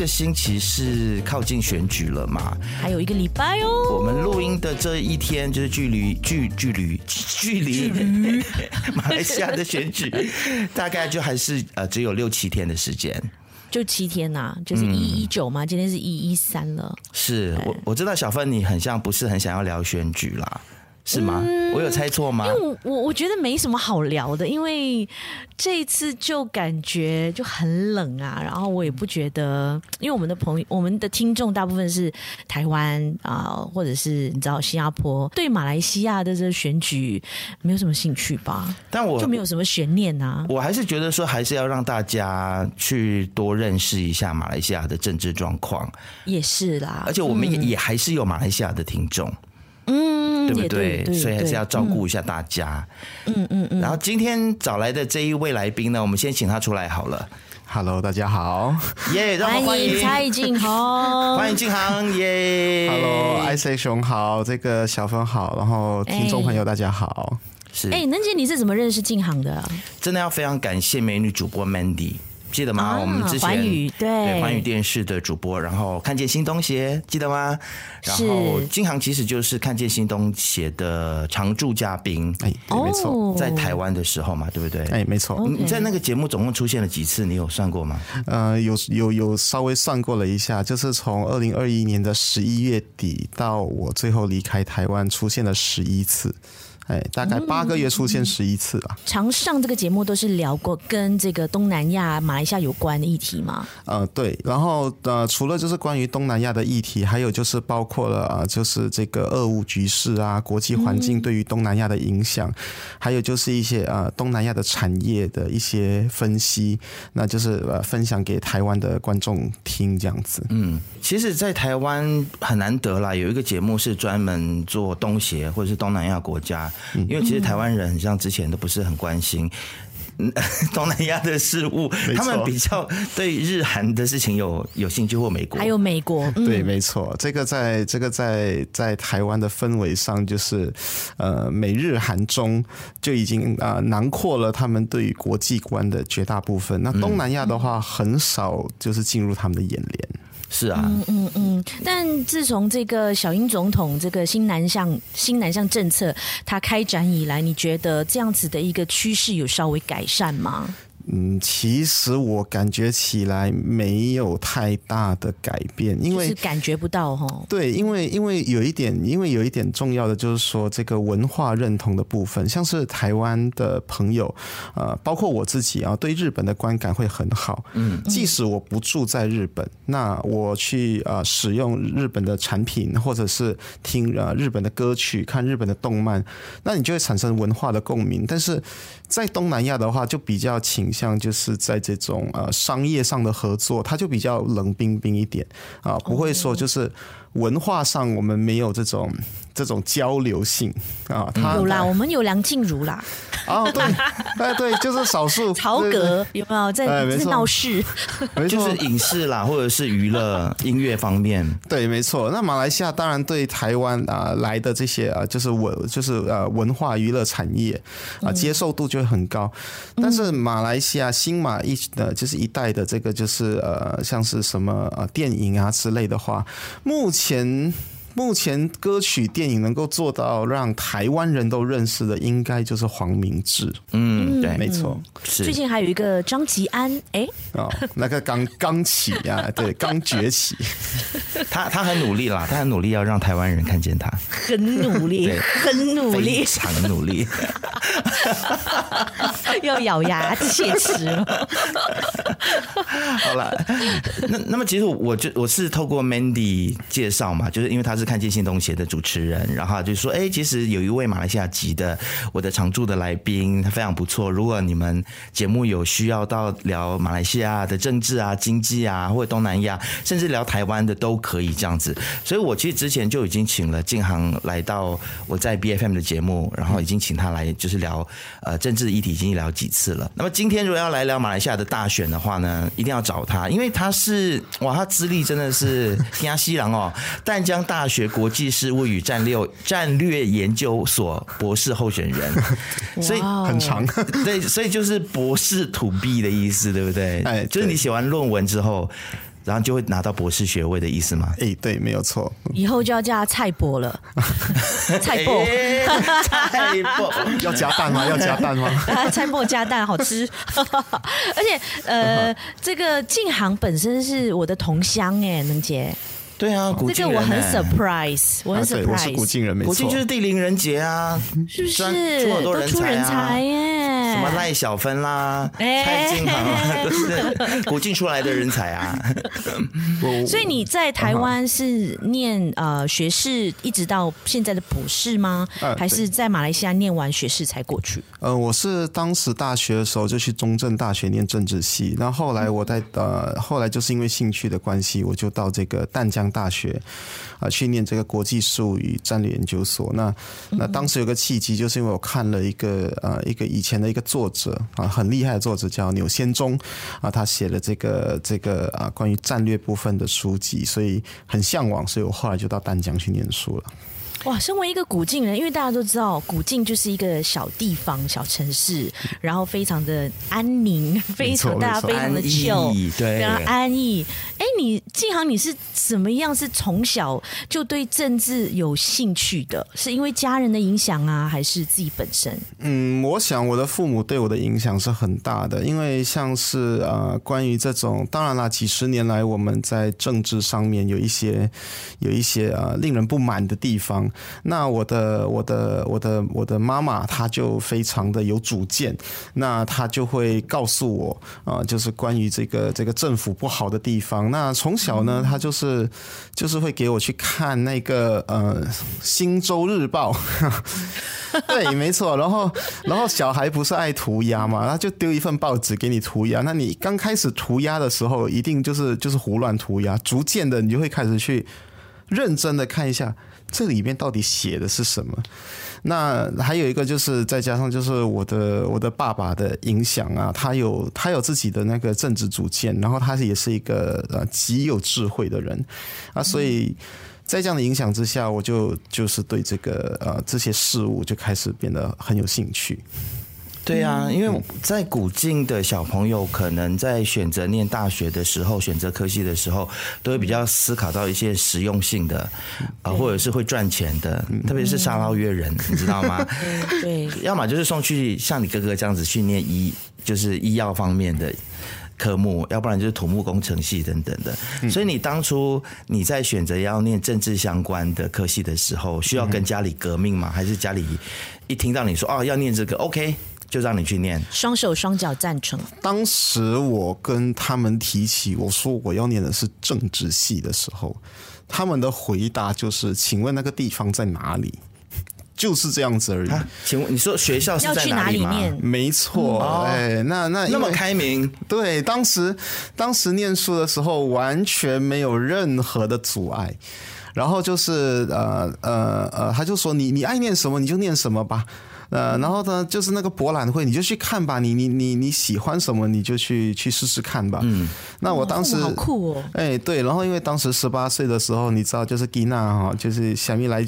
个星期是靠近选举了嘛？还有一个礼拜哦。我们录音的这一天，就是距离距距离距离 马来西亚的选举，大概就还是呃只有六七天的时间。就七天呐、啊，就是一一九嘛，今天是一一三了。是我我知道小芬你很像不是很想要聊选举啦。是吗？嗯、我有猜错吗？因为我我我觉得没什么好聊的，因为这一次就感觉就很冷啊。然后我也不觉得，因为我们的朋友、我们的听众大部分是台湾啊、呃，或者是你知道新加坡，对马来西亚的这个选举没有什么兴趣吧？但我就没有什么悬念啊。我还是觉得说，还是要让大家去多认识一下马来西亚的政治状况。也是啦，而且我们也、嗯、也还是有马来西亚的听众。嗯，对不对？对，所以还是要照顾一下大家。嗯嗯嗯。嗯，然后今天找来的这一位来宾呢，我们先请他出来好了。Hello，大家好。耶、yeah，欢迎蔡静宏，欢迎静航耶。Hello，IC 熊好，这个小芬好，然后听众朋友大家好。是。哎，能姐，你是怎么认识静航的？真的要非常感谢美女主播 Mandy。记得吗？啊、我们之前寰宇对寰宇电视的主播，然后看见新东协，记得吗？然后金航其实就是看见新东协的常驻嘉宾，哎，对，没错，在台湾的时候嘛，对不对？哎，没错。你在那个节目总共出现了几次？你有算过吗？呃，有有有稍微算过了一下，就是从二零二一年的十一月底到我最后离开台湾，出现了十一次。哎，大概八个月出现十一次吧。呃，对。然后呃，除了就是关于东南亚的议题，还有就是包括了啊，就是这个俄乌局势啊，国际环境对于东南亚的影响，嗯、还有就是一些呃东南亚的产业的一些分析，那就是呃分享给台湾的观众听这样子。嗯，其实，在台湾很难得啦，有一个节目是专门做东协或者是东南亚国家。因为其实台湾人像之前都不是很关心 东南亚的事物，他们比较对日韩的事情有有兴趣，或美国，还有美国，对，没错，这个在这个在在台湾的氛围上，就是呃美日韩中就已经啊囊括了他们对于国际观的绝大部分。那东南亚的话，很少就是进入他们的眼帘。是啊，嗯嗯嗯，但自从这个小英总统这个新南向新南向政策他开展以来，你觉得这样子的一个趋势有稍微改善吗？嗯，其实我感觉起来没有太大的改变，因为是感觉不到哈。对，因为因为有一点，因为有一点重要的就是说，这个文化认同的部分，像是台湾的朋友，呃，包括我自己啊，对日本的观感会很好。嗯，即使我不住在日本，那我去呃使用日本的产品，或者是听呃日本的歌曲，看日本的动漫，那你就会产生文化的共鸣。但是在东南亚的话，就比较倾向就是在这种呃商业上的合作，它就比较冷冰冰一点啊，不会说就是。文化上我们没有这种这种交流性啊，他有啦，我们有梁静茹啦，哦对，哎对，就是少数。曹格有没有？在闹事？就是影视啦，或者是娱乐音乐方面，对，没错。那马来西亚当然对台湾啊来的这些啊，就是文就是呃文化娱乐产业啊接受度就会很高，但是马来西亚新马一的就是一代的这个就是呃像是什么呃电影啊之类的话，目前。前目前歌曲电影能够做到让台湾人都认识的，应该就是黄明志。嗯，对，没错。是最近还有一个张吉安，哎，哦，那个刚刚起呀，对，刚崛起。他他很努力啦，他很努力要让台湾人看见他，很努力，对很努力，非常努力。要咬牙切齿了。好了，那那么其实我就我是透过 Mandy 介绍嘛，就是因为他是看见新东协的主持人，然后就说，哎、其实有一位马来西亚籍的我的常驻的来宾，他非常不错。如果你们节目有需要到聊马来西亚的政治啊、经济啊，或者东南亚，甚至聊台湾的都可以这样子。所以我其实之前就已经请了静宏来到我在 BFM 的节目，然后已经请他来就是聊呃政治议题，已经聊几次了。那么今天如果要来聊马来西亚的大选的话呢，一定要找他，因为他是哇，他资历真的是 天下西郎哦，淡江大学国际事务与战略战略研究所博士候选人，所以很长，对，所以就是博士 to be 的意思，对不对？哎，就是你写完论文之后。然后就会拿到博士学位的意思吗？哎，对，没有错。以后就要叫他菜博了，蔡博，菜博 要加蛋吗？要加蛋吗？菜博加蛋好吃。而且，呃，这个晋航本身是我的同乡哎，能杰。对啊，古晋人、个我很 surprise，我很 surprise，、啊、我是古晋人，没错，古晋就是地灵人杰啊，是不是？出很多人才、啊、都出人才耶，什么赖小芬啦，蔡、欸、敬航啊，都是古晋出来的人才啊。所以你在台湾是念呃学士，一直到现在的博士吗？呃、还是在马来西亚念完学士才过去？呃，我是当时大学的时候就去中正大学念政治系，那后来我在呃后来就是因为兴趣的关系，我就到这个淡江。大学啊，去念这个国际事务与战略研究所。那那当时有个契机，就是因为我看了一个呃一个以前的一个作者啊，很厉害的作者叫钮先忠啊，他写了这个这个啊关于战略部分的书籍，所以很向往，所以我后来就到丹江去念书了。哇，身为一个古晋人，因为大家都知道古晋就是一个小地方、小城市，然后非常的安宁，非常大家非常的 chill，对，非常安逸。哎，你敬航，你是怎么样？是从小就对政治有兴趣的？是因为家人的影响啊，还是自己本身？嗯，我想我的父母对我的影响是很大的，因为像是呃，关于这种，当然啦，几十年来我们在政治上面有一些有一些呃令人不满的地方。那我的我的我的我的妈妈，她就非常的有主见，那她就会告诉我啊，就是关于这个这个政府不好的地方。那从小呢，她就是就是会给我去看那个呃《新洲日报》，对，没错。然后然后小孩不是爱涂鸦嘛，他就丢一份报纸给你涂鸦。那你刚开始涂鸦的时候，一定就是就是胡乱涂鸦，逐渐的你就会开始去认真的看一下。这里面到底写的是什么？那还有一个就是再加上就是我的我的爸爸的影响啊，他有他有自己的那个政治主见，然后他也是一个呃极有智慧的人啊，所以在这样的影响之下，我就就是对这个呃这些事物就开始变得很有兴趣。对啊，因为在古晋的小朋友，可能在选择念大学的时候，选择科系的时候，都会比较思考到一些实用性的，啊，或者是会赚钱的，特别是沙捞越人，你知道吗？对，要么就是送去像你哥哥这样子去念医，就是医药方面的科目，要不然就是土木工程系等等的。所以你当初你在选择要念政治相关的科系的时候，需要跟家里革命吗？还是家里一听到你说哦要念这个，OK？就让你去念，双手双脚赞成。当时我跟他们提起我说我要念的是政治系的时候，他们的回答就是：“请问那个地方在哪里？” 就是这样子而已。啊、请问你说学校是在哪里吗？里没错，哎、嗯，那那那么开明。对，当时当时念书的时候完全没有任何的阻碍，然后就是呃呃呃，他就说你你爱念什么你就念什么吧。呃，然后呢，就是那个博览会，你就去看吧。你你你你喜欢什么，你就去去试试看吧。嗯，那我当时好酷哦。哎，对，然后因为当时十八岁的时候，你知道，就是吉娜哈，就是小米来，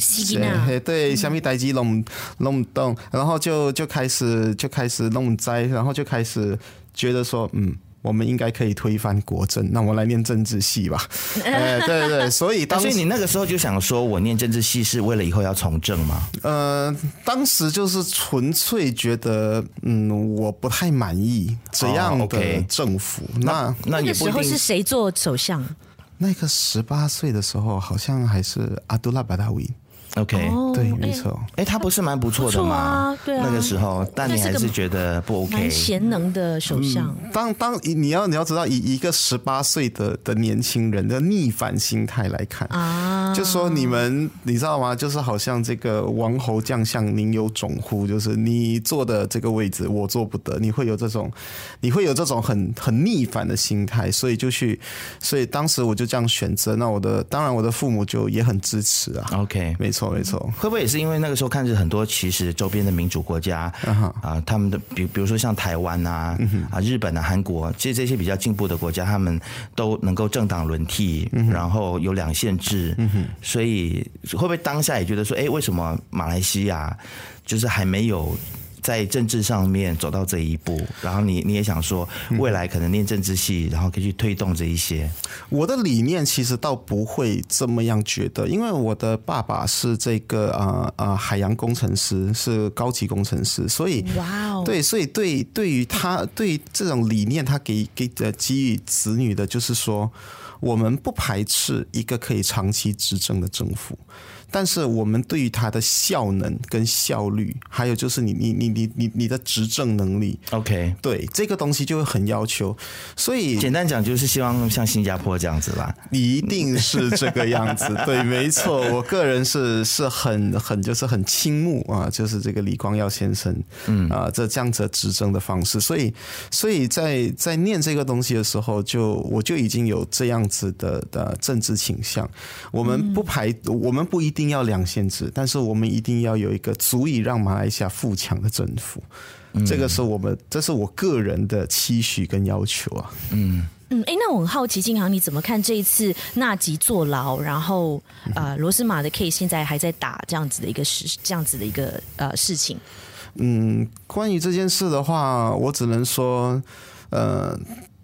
哎，对，小米呆机弄弄动，然后就就开始就开始弄栽，然后就开始觉得说，嗯。我们应该可以推翻国政，那我来念政治系吧。哎，对对对，所以当时所以你那个时候就想说，我念政治系是为了以后要从政吗？呃，当时就是纯粹觉得，嗯，我不太满意这样的政府。哦 okay、那那，那个时候是谁做首相？那个十八岁的时候，好像还是阿杜拉巴达维。OK，对，没错。哎，他不是蛮不错的吗？啊对啊，那个时候，但你还是觉得不 OK。蛮贤能的首相。当当你要你要知道，以一个十八岁的的年轻人的逆反心态来看啊，就说你们你知道吗？就是好像这个王侯将相宁有种乎？就是你坐的这个位置，我坐不得。你会有这种，你会有这种很很逆反的心态，所以就去，所以当时我就这样选择。那我的当然我的父母就也很支持啊。OK，没错。没错，会不会也是因为那个时候看着很多其实周边的民主国家啊，他们的比比如说像台湾啊啊日本啊韩国，其实这些比较进步的国家，他们都能够政党轮替，然后有两限制，所以会不会当下也觉得说，哎，为什么马来西亚就是还没有在政治上面走到这一步，然后你你也想说未来可能念政治系，然后可以去推动这一些。我的理念其实倒不会这么样觉得，因为我的爸爸是这个呃呃海洋工程师，是高级工程师，所以哇哦，对，所以对对于他对于这种理念，他给给的给予子女的就是说，我们不排斥一个可以长期执政的政府。但是我们对于他的效能跟效率，还有就是你你你你你你的执政能力，OK，对这个东西就会很要求。所以简单讲就是希望像新加坡这样子啦，一定是这个样子。对，没错，我个人是是很很就是很倾慕啊，就是这个李光耀先生，嗯啊，这这样子执政的方式。所以所以在在念这个东西的时候，就我就已经有这样子的的政治倾向。我们不排，我们不一定。一定要两限制，但是我们一定要有一个足以让马来西亚富强的政府。嗯、这个是我们，这是我个人的期许跟要求啊。嗯嗯，哎、欸，那我很好奇，金航你怎么看这一次纳吉坐牢，然后呃罗斯马的 case 现在还在打这样子的一个事，这样子的一个呃事情？嗯，关于这件事的话，我只能说，呃，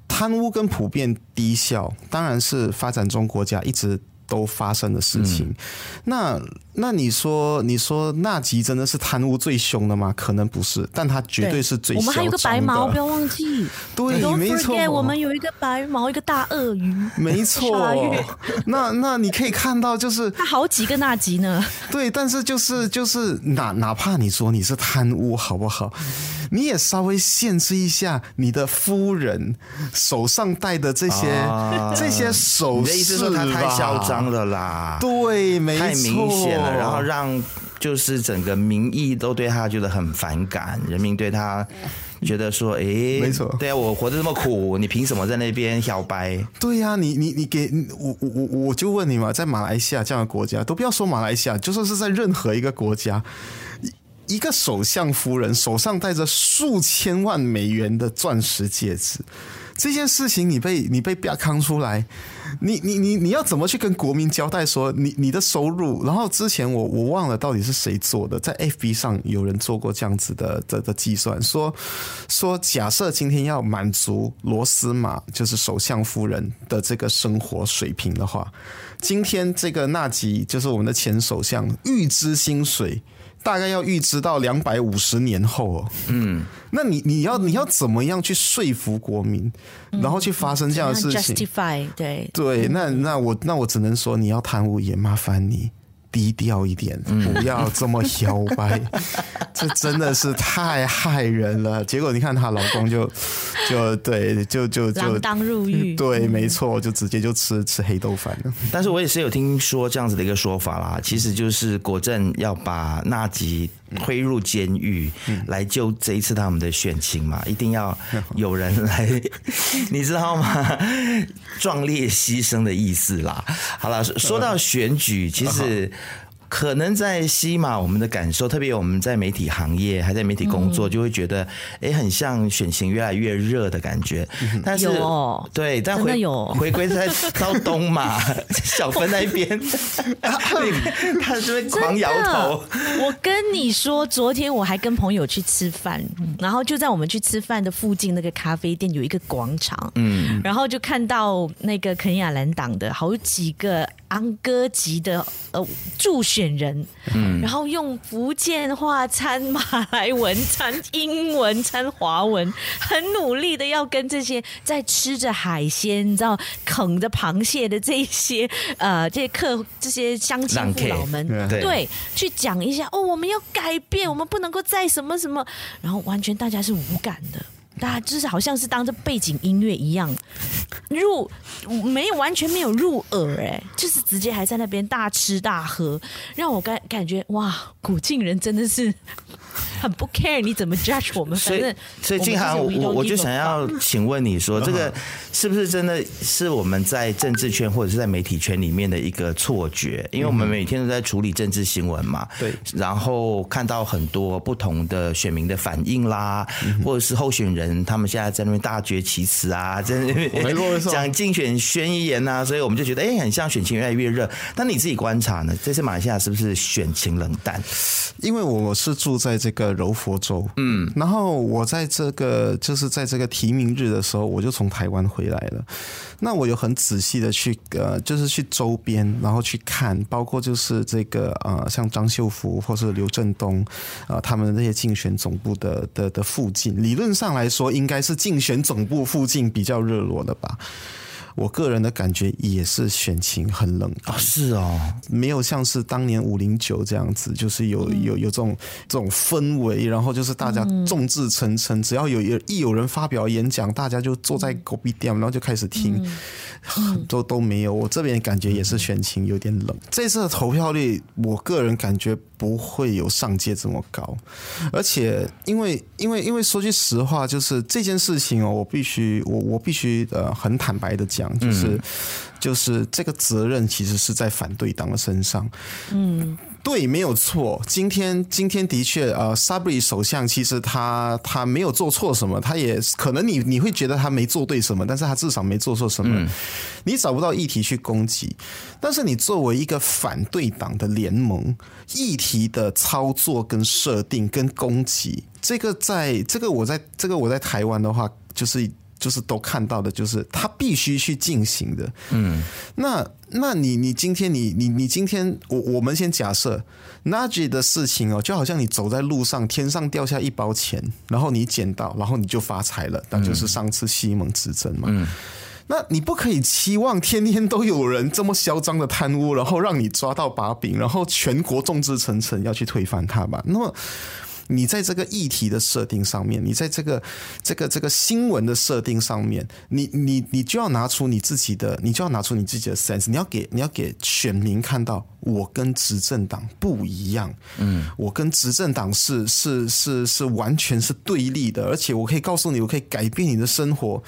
贪污跟普遍低效，当然是发展中国家一直。都发生的事情，嗯、那那你说你说纳吉真的是贪污最凶的吗？可能不是，但他绝对是最嚣张的。我们还有个白毛，不要忘记。对，没错，我们有一个白毛，一个大鳄鱼。没错。那那你可以看到，就是他好几个纳吉呢。对，但是就是就是哪哪怕你说你是贪污，好不好？你也稍微限制一下你的夫人手上戴的这些、啊、这些首饰。你的意思说他太嚣张了啦？对，没错，太明显了，然后让就是整个民意都对他觉得很反感，人民对他觉得说，哎，没错，对啊，我活得这么苦，你凭什么在那边摇摆？对呀、啊，你你你给我我我我就问你嘛，在马来西亚这样的国家，都不要说马来西亚，就算是在任何一个国家。一个首相夫人手上戴着数千万美元的钻石戒指，这件事情你被你被曝光出来，你你你你要怎么去跟国民交代说你你的收入？然后之前我我忘了到底是谁做的，在 FB 上有人做过这样子的的的计算，说说假设今天要满足罗斯玛就是首相夫人的这个生活水平的话，今天这个纳吉就是我们的前首相预支薪水。大概要预知到两百五十年后哦，嗯，那你你要你要怎么样去说服国民，然后去发生这样的事情？Justify 对对，那那我那我只能说，你要贪污也麻烦你。低调一点，不要这么摇摆，这真的是太害人了。结果你看她老公就就对，就就就锒铛入狱，对，没错，就直接就吃吃黑豆饭了。但是我也是有听说这样子的一个说法啦，其实就是国政要把纳吉推入监狱来救这一次他们的选情嘛，一定要 有人来，你知道吗？壮烈牺牲的意思啦。好了，说到选举，其实。可能在西马，我们的感受，特别我们在媒体行业，还在媒体工作，就会觉得，哎，很像选情越来越热的感觉。但是，对，但回回归在到东马 小芬那边，他这边狂摇头。我跟你说，昨天我还跟朋友去吃饭，然后就在我们去吃饭的附近那个咖啡店有一个广场，嗯，然后就看到那个肯亚兰党的好几个。昂哥级的呃助选人，嗯，然后用福建话掺马来文掺英文掺华文，很努力的要跟这些在吃着海鲜，你知道啃着螃蟹的这些呃这些客这些乡亲父老们，对，对，去讲一下哦，我们要改变，我们不能够再什么什么，然后完全大家是无感的。大家就是好像是当着背景音乐一样入，没有完全没有入耳哎，就是直接还在那边大吃大喝，让我感感觉哇，古晋人真的是很不 care 你怎么 judge 我们，所以所以静涵，我我就想要请问你说，这个是不是真的是我们在政治圈或者是在媒体圈里面的一个错觉？因为我们每天都在处理政治新闻嘛，对，然后看到很多不同的选民的反应啦，或者是候选人。他们现在在那边大绝其词啊，在那边讲竞选宣言啊，所以我们就觉得哎、欸，很像选情越来越热。但你自己观察呢？这次马来西亚是不是选情冷淡？因为我是住在这个个柔佛州，嗯，然后我在这个就是在这个提名日的时候，我就从台湾回来了。那我有很仔细的去呃，就是去周边，然后去看，包括就是这个呃，像张秀福或是刘振东啊、呃，他们的那些竞选总部的的的附近，理论上来说，应该是竞选总部附近比较热络的吧。我个人的感觉也是选情很冷啊，是哦，没有像是当年五零九这样子，就是有有有这种这种氛围，然后就是大家众志成城，只要有有一有人发表演讲，大家就坐在狗逼店，然后就开始听，都都没有。我这边感觉也是选情有点冷。这次的投票率，我个人感觉不会有上届这么高，而且因为因为因为说句实话，就是这件事情哦，我必须我我必须呃很坦白的讲。就是，就是这个责任其实是在反对党的身上。嗯，对，没有错。今天，今天的确，呃，沙布里首相其实他他没有做错什么，他也可能你你会觉得他没做对什么，但是他至少没做错什么。你找不到议题去攻击，但是你作为一个反对党的联盟，议题的操作跟设定跟攻击，这个在这个我在这个我在台湾的话，就是。就是都看到的，就是他必须去进行的。嗯，那那你你今天你你你今天我我们先假设 Najib 的事情哦，就好像你走在路上，天上掉下一包钱，然后你捡到，然后你就发财了。那就是上次西蒙执政嘛。嗯，那你不可以期望天天都有人这么嚣张的贪污，然后让你抓到把柄，然后全国众志成城要去推翻他吧？那么。你在这个议题的设定上面，你在这个这个这个新闻的设定上面，你你你就要拿出你自己的，你就要拿出你自己的 sense，你要给你要给选民看到，我跟执政党不一样，嗯，我跟执政党是是是是完全是对立的，而且我可以告诉你，我可以改变你的生活，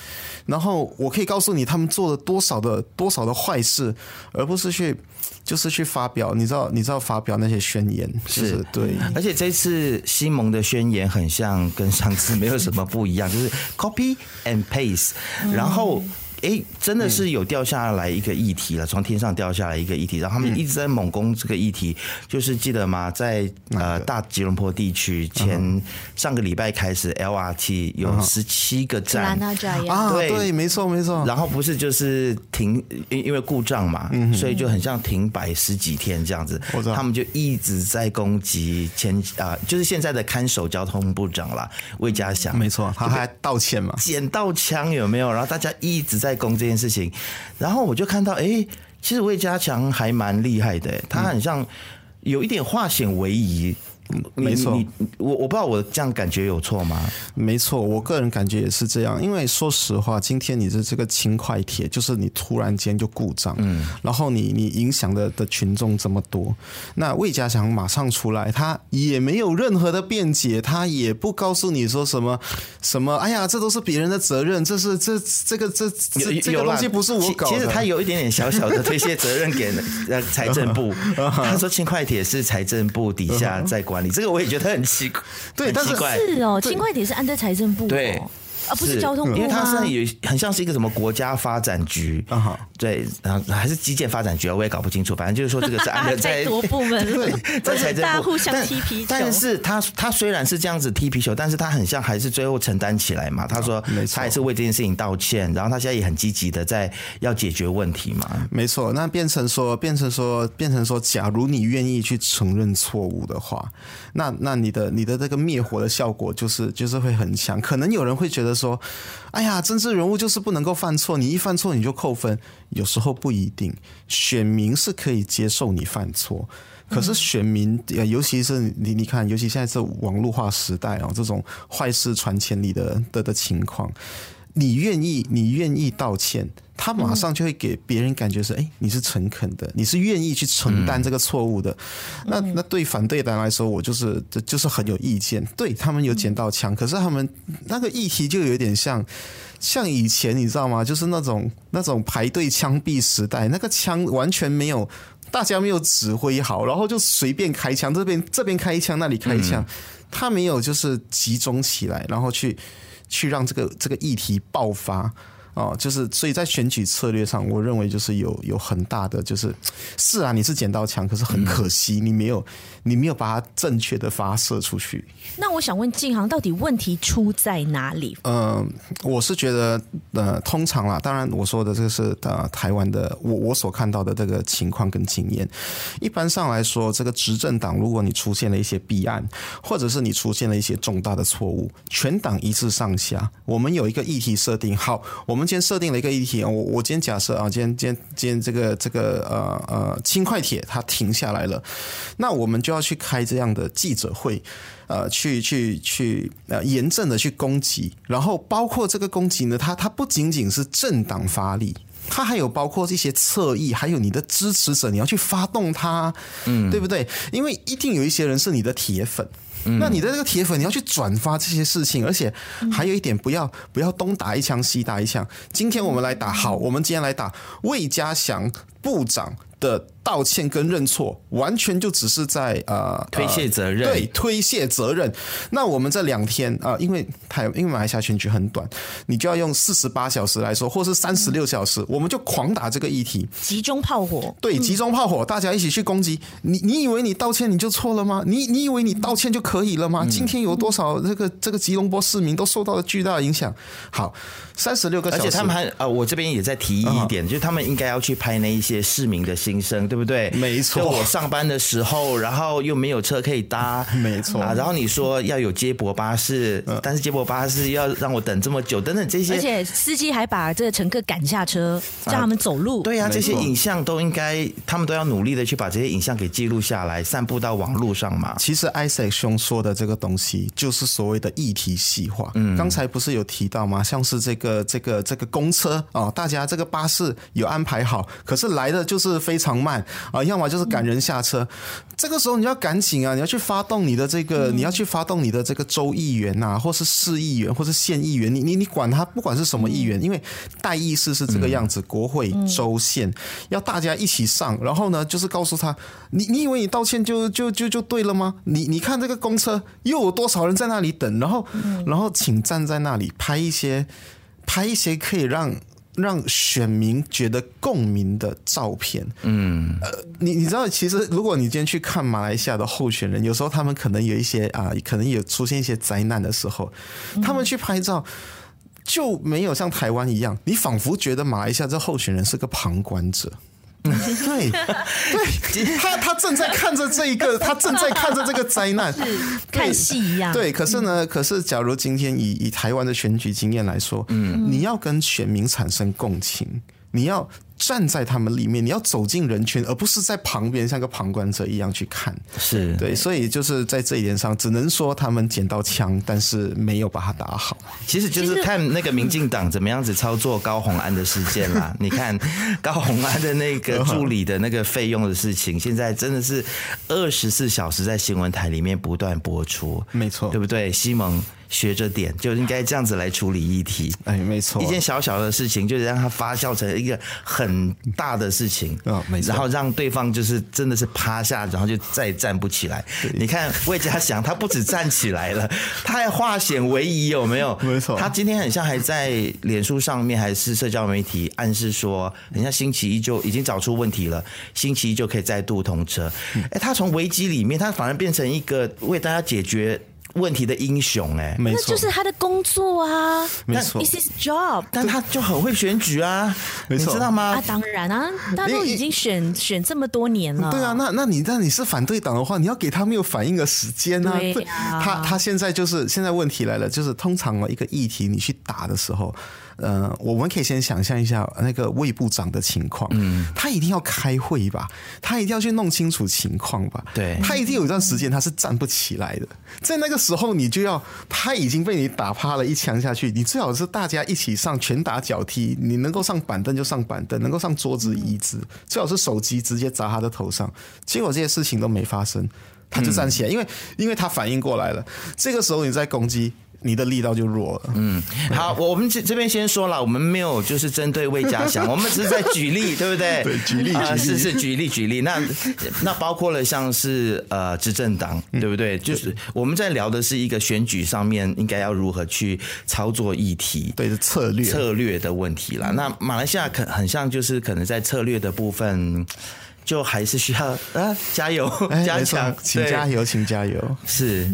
然后我可以告诉你他们做了多少的多少的坏事，而不是去。就是去发表，你知道，你知道发表那些宣言，是，是对。而且这次西蒙的宣言很像跟上次没有什么不一样，就是 copy and paste，然后。哎、欸，真的是有掉下来一个议题了，从天上掉下来一个议题，然后他们一直在猛攻这个议题，就是记得吗？在呃大吉隆坡地区前上个礼拜开始，LRT 有十七个站啊，对对，没错没错。然后不是就是停，因因为故障嘛，所以就很像停摆十几天这样子。他们就一直在攻击前啊，就是现在的看守交通部长啦，魏家祥，没错，他还道歉嘛，捡到枪有没有？然后大家一直在。在攻这件事情，然后我就看到，哎、其实魏家强还蛮厉害的，他很像有一点化险为夷。没错，我我不知道我这样感觉有错吗？没错，我个人感觉也是这样。因为说实话，今天你的这个轻快铁，就是你突然间就故障，嗯，然后你你影响的的群众这么多，那魏家祥马上出来，他也没有任何的辩解，他也不告诉你说什么什么，哎呀，这都是别人的责任，这是这这个这这这个东西不是我搞的。其实他有一点点小小的推卸责任给呃财政部，他说轻快铁是财政部底下在管。你这个我也觉得很奇怪，对，但是是哦，轻快铁是安在财政部，对。而不是交通部，因为它是有很像是一个什么国家发展局，对，然后还是基建发展局啊，我也搞不清楚。反正就是说这个是安 在多部门，对，在财政部，大家互相踢皮球。但是他他虽然是这样子踢皮球，但是他很像还是最后承担起来嘛。他说他还是为这件事情道歉，然后他现在也很积极的在要解决问题嘛。没错，那变成说变成说变成说，假如你愿意去承认错误的话，那那你的你的这个灭火的效果就是就是会很强。可能有人会觉得。说，哎呀，政治人物就是不能够犯错，你一犯错你就扣分。有时候不一定，选民是可以接受你犯错，可是选民，尤其是你，你看，尤其现在这网络化时代啊，这种坏事传千里的的的情况，你愿意，你愿意道歉。他马上就会给别人感觉是，哎，你是诚恳的，你是愿意去承担这个错误的。那那对反对党来说，我就是就是很有意见。对他们有捡到枪，可是他们那个议题就有点像像以前，你知道吗？就是那种那种排队枪毙时代，那个枪完全没有，大家没有指挥好，然后就随便开枪，这边这边开一枪，那里开一枪，他没有就是集中起来，然后去去让这个这个议题爆发。哦，就是所以在选举策略上，我认为就是有有很大的就是是啊，你是剪刀枪，可是很可惜你没有你没有把它正确的发射出去。那我想问敬航，到底问题出在哪里？嗯、呃，我是觉得呃，通常啦，当然我说的这个是呃台湾的我我所看到的这个情况跟经验，一般上来说，这个执政党如果你出现了一些弊案，或者是你出现了一些重大的错误，全党一致上下，我们有一个议题设定好，我们。我们今天设定了一个议题，我我今天假设啊，今天今天今天这个这个呃呃轻快铁它停下来了，那我们就要去开这样的记者会，呃，去去去呃严正的去攻击，然后包括这个攻击呢，它它不仅仅是政党发力，它还有包括这些侧翼，还有你的支持者，你要去发动它，嗯，对不对？因为一定有一些人是你的铁粉。那你的这个铁粉，你要去转发这些事情，而且还有一点，不要不要东打一枪西打一枪。今天我们来打，好，我们今天来打魏家祥部长的道歉跟认错，完全就只是在呃推卸责任，对，推卸责任。那我们这两天啊，因为台因为马来西亚选举很短，你就要用四十八小时来说，或是三十六小时，我们就狂打这个议题，集中炮火，对，集中炮火，大家一起去攻击。你你以为你道歉你就错了吗？你你以为你道歉就可以了吗？今天有多少这个这个吉隆坡市民都受到了巨大的影响？好，三十六个小时，而且他们还啊，我这边也在提议一点，就是他们应该要去拍那一些市民的心声，对不对？没错。就我上班的时候，然后又没有车可以搭，没错啊。然后你说要有接驳巴士，但是接驳巴士要让我等这么久，等等这些，而且司机还把这个乘客赶下车，叫他们走路。对呀，这些影像都应该，他们都要努力的去把这些影像给记录下来，散布到网络上嘛。其实 Isaac 兄说的这个东西，就是所谓的议题细化。嗯，刚才不是有提到吗？像是这个这个这个公车啊，大家这个巴士有安排好，可是来的就是非常慢啊，要么就是赶人下车。这个时候你要赶紧啊，你要去发动你的这个，你要去发动你的这个州议员呐，或是市议员，或是县议员，你你你管他，不管是什么议员，因为代议士是这个样子，国会、州、县要大家一起上，然后呢，就是告诉他，你你以为你道歉就就就就对了吗？你你看这个公车又有多少人在那里等，然后然后请站在那里拍一些拍一些可以让。让选民觉得共鸣的照片，嗯，呃，你你知道，其实如果你今天去看马来西亚的候选人，有时候他们可能有一些啊，可能有出现一些灾难的时候，他们去拍照就没有像台湾一样，你仿佛觉得马来西亚这候选人是个旁观者。对，对，他他正在看着这一个，他正在看着这个灾难，看戏一样。对，可是呢，可是假如今天以以台湾的选举经验来说，嗯，你要跟选民产生共情，你要。站在他们里面，你要走进人群，而不是在旁边像个旁观者一样去看。是对，所以就是在这一点上，只能说他们捡到枪，但是没有把它打好。其实就是看那个民进党怎么样子操作高红安的事件啦。你看高红安的那个助理的那个费用的事情，现在真的是二十四小时在新闻台里面不断播出。没错，对不对？西蒙。学着点，就应该这样子来处理议题。哎，没错，一件小小的事情，就是让它发酵成一个很大的事情。嗯，没错。然后让对方就是真的是趴下，然后就再也站不起来。你看魏家祥，他不止站起来了，他还化险为夷，有没有？没错。他今天很像还在脸书上面，还是社交媒体暗示说，人家星期一就已经找出问题了，星期一就可以再度通车。哎，他从危机里面，他反而变成一个为大家解决。问题的英雄哎、欸，没错，那就是他的工作啊，没错，It's his job，但他就很会选举啊，没错，你知道吗？啊，当然啊，他都已经选选这么多年了，对啊，那那你那你是反对党的话，你要给他没有反应的时间啊，对啊，他他现在就是现在问题来了，就是通常一个议题你去打的时候。呃，我们可以先想象一下那个魏部长的情况，嗯，他一定要开会吧，他一定要去弄清楚情况吧，对，他一定有一段时间他是站不起来的，在那个时候你就要，他已经被你打趴了一枪下去，你最好是大家一起上拳打脚踢，你能够上板凳就上板凳，能够上桌子椅子，最好是手机直接砸他的头上，结果这些事情都没发生，他就站起来，因为因为他反应过来了，这个时候你再攻击。你的力道就弱了。嗯，好，我们这这边先说了，我们没有就是针对魏家祥，我们只是在举例，对不对？对，举例，啊，是是举例举例。那那包括了像是呃执政党，对不对？就是我们在聊的是一个选举上面应该要如何去操作议题，对，策略策略的问题啦。那马来西亚可很像就是可能在策略的部分，就还是需要啊加油 加强，请加油，请加油。是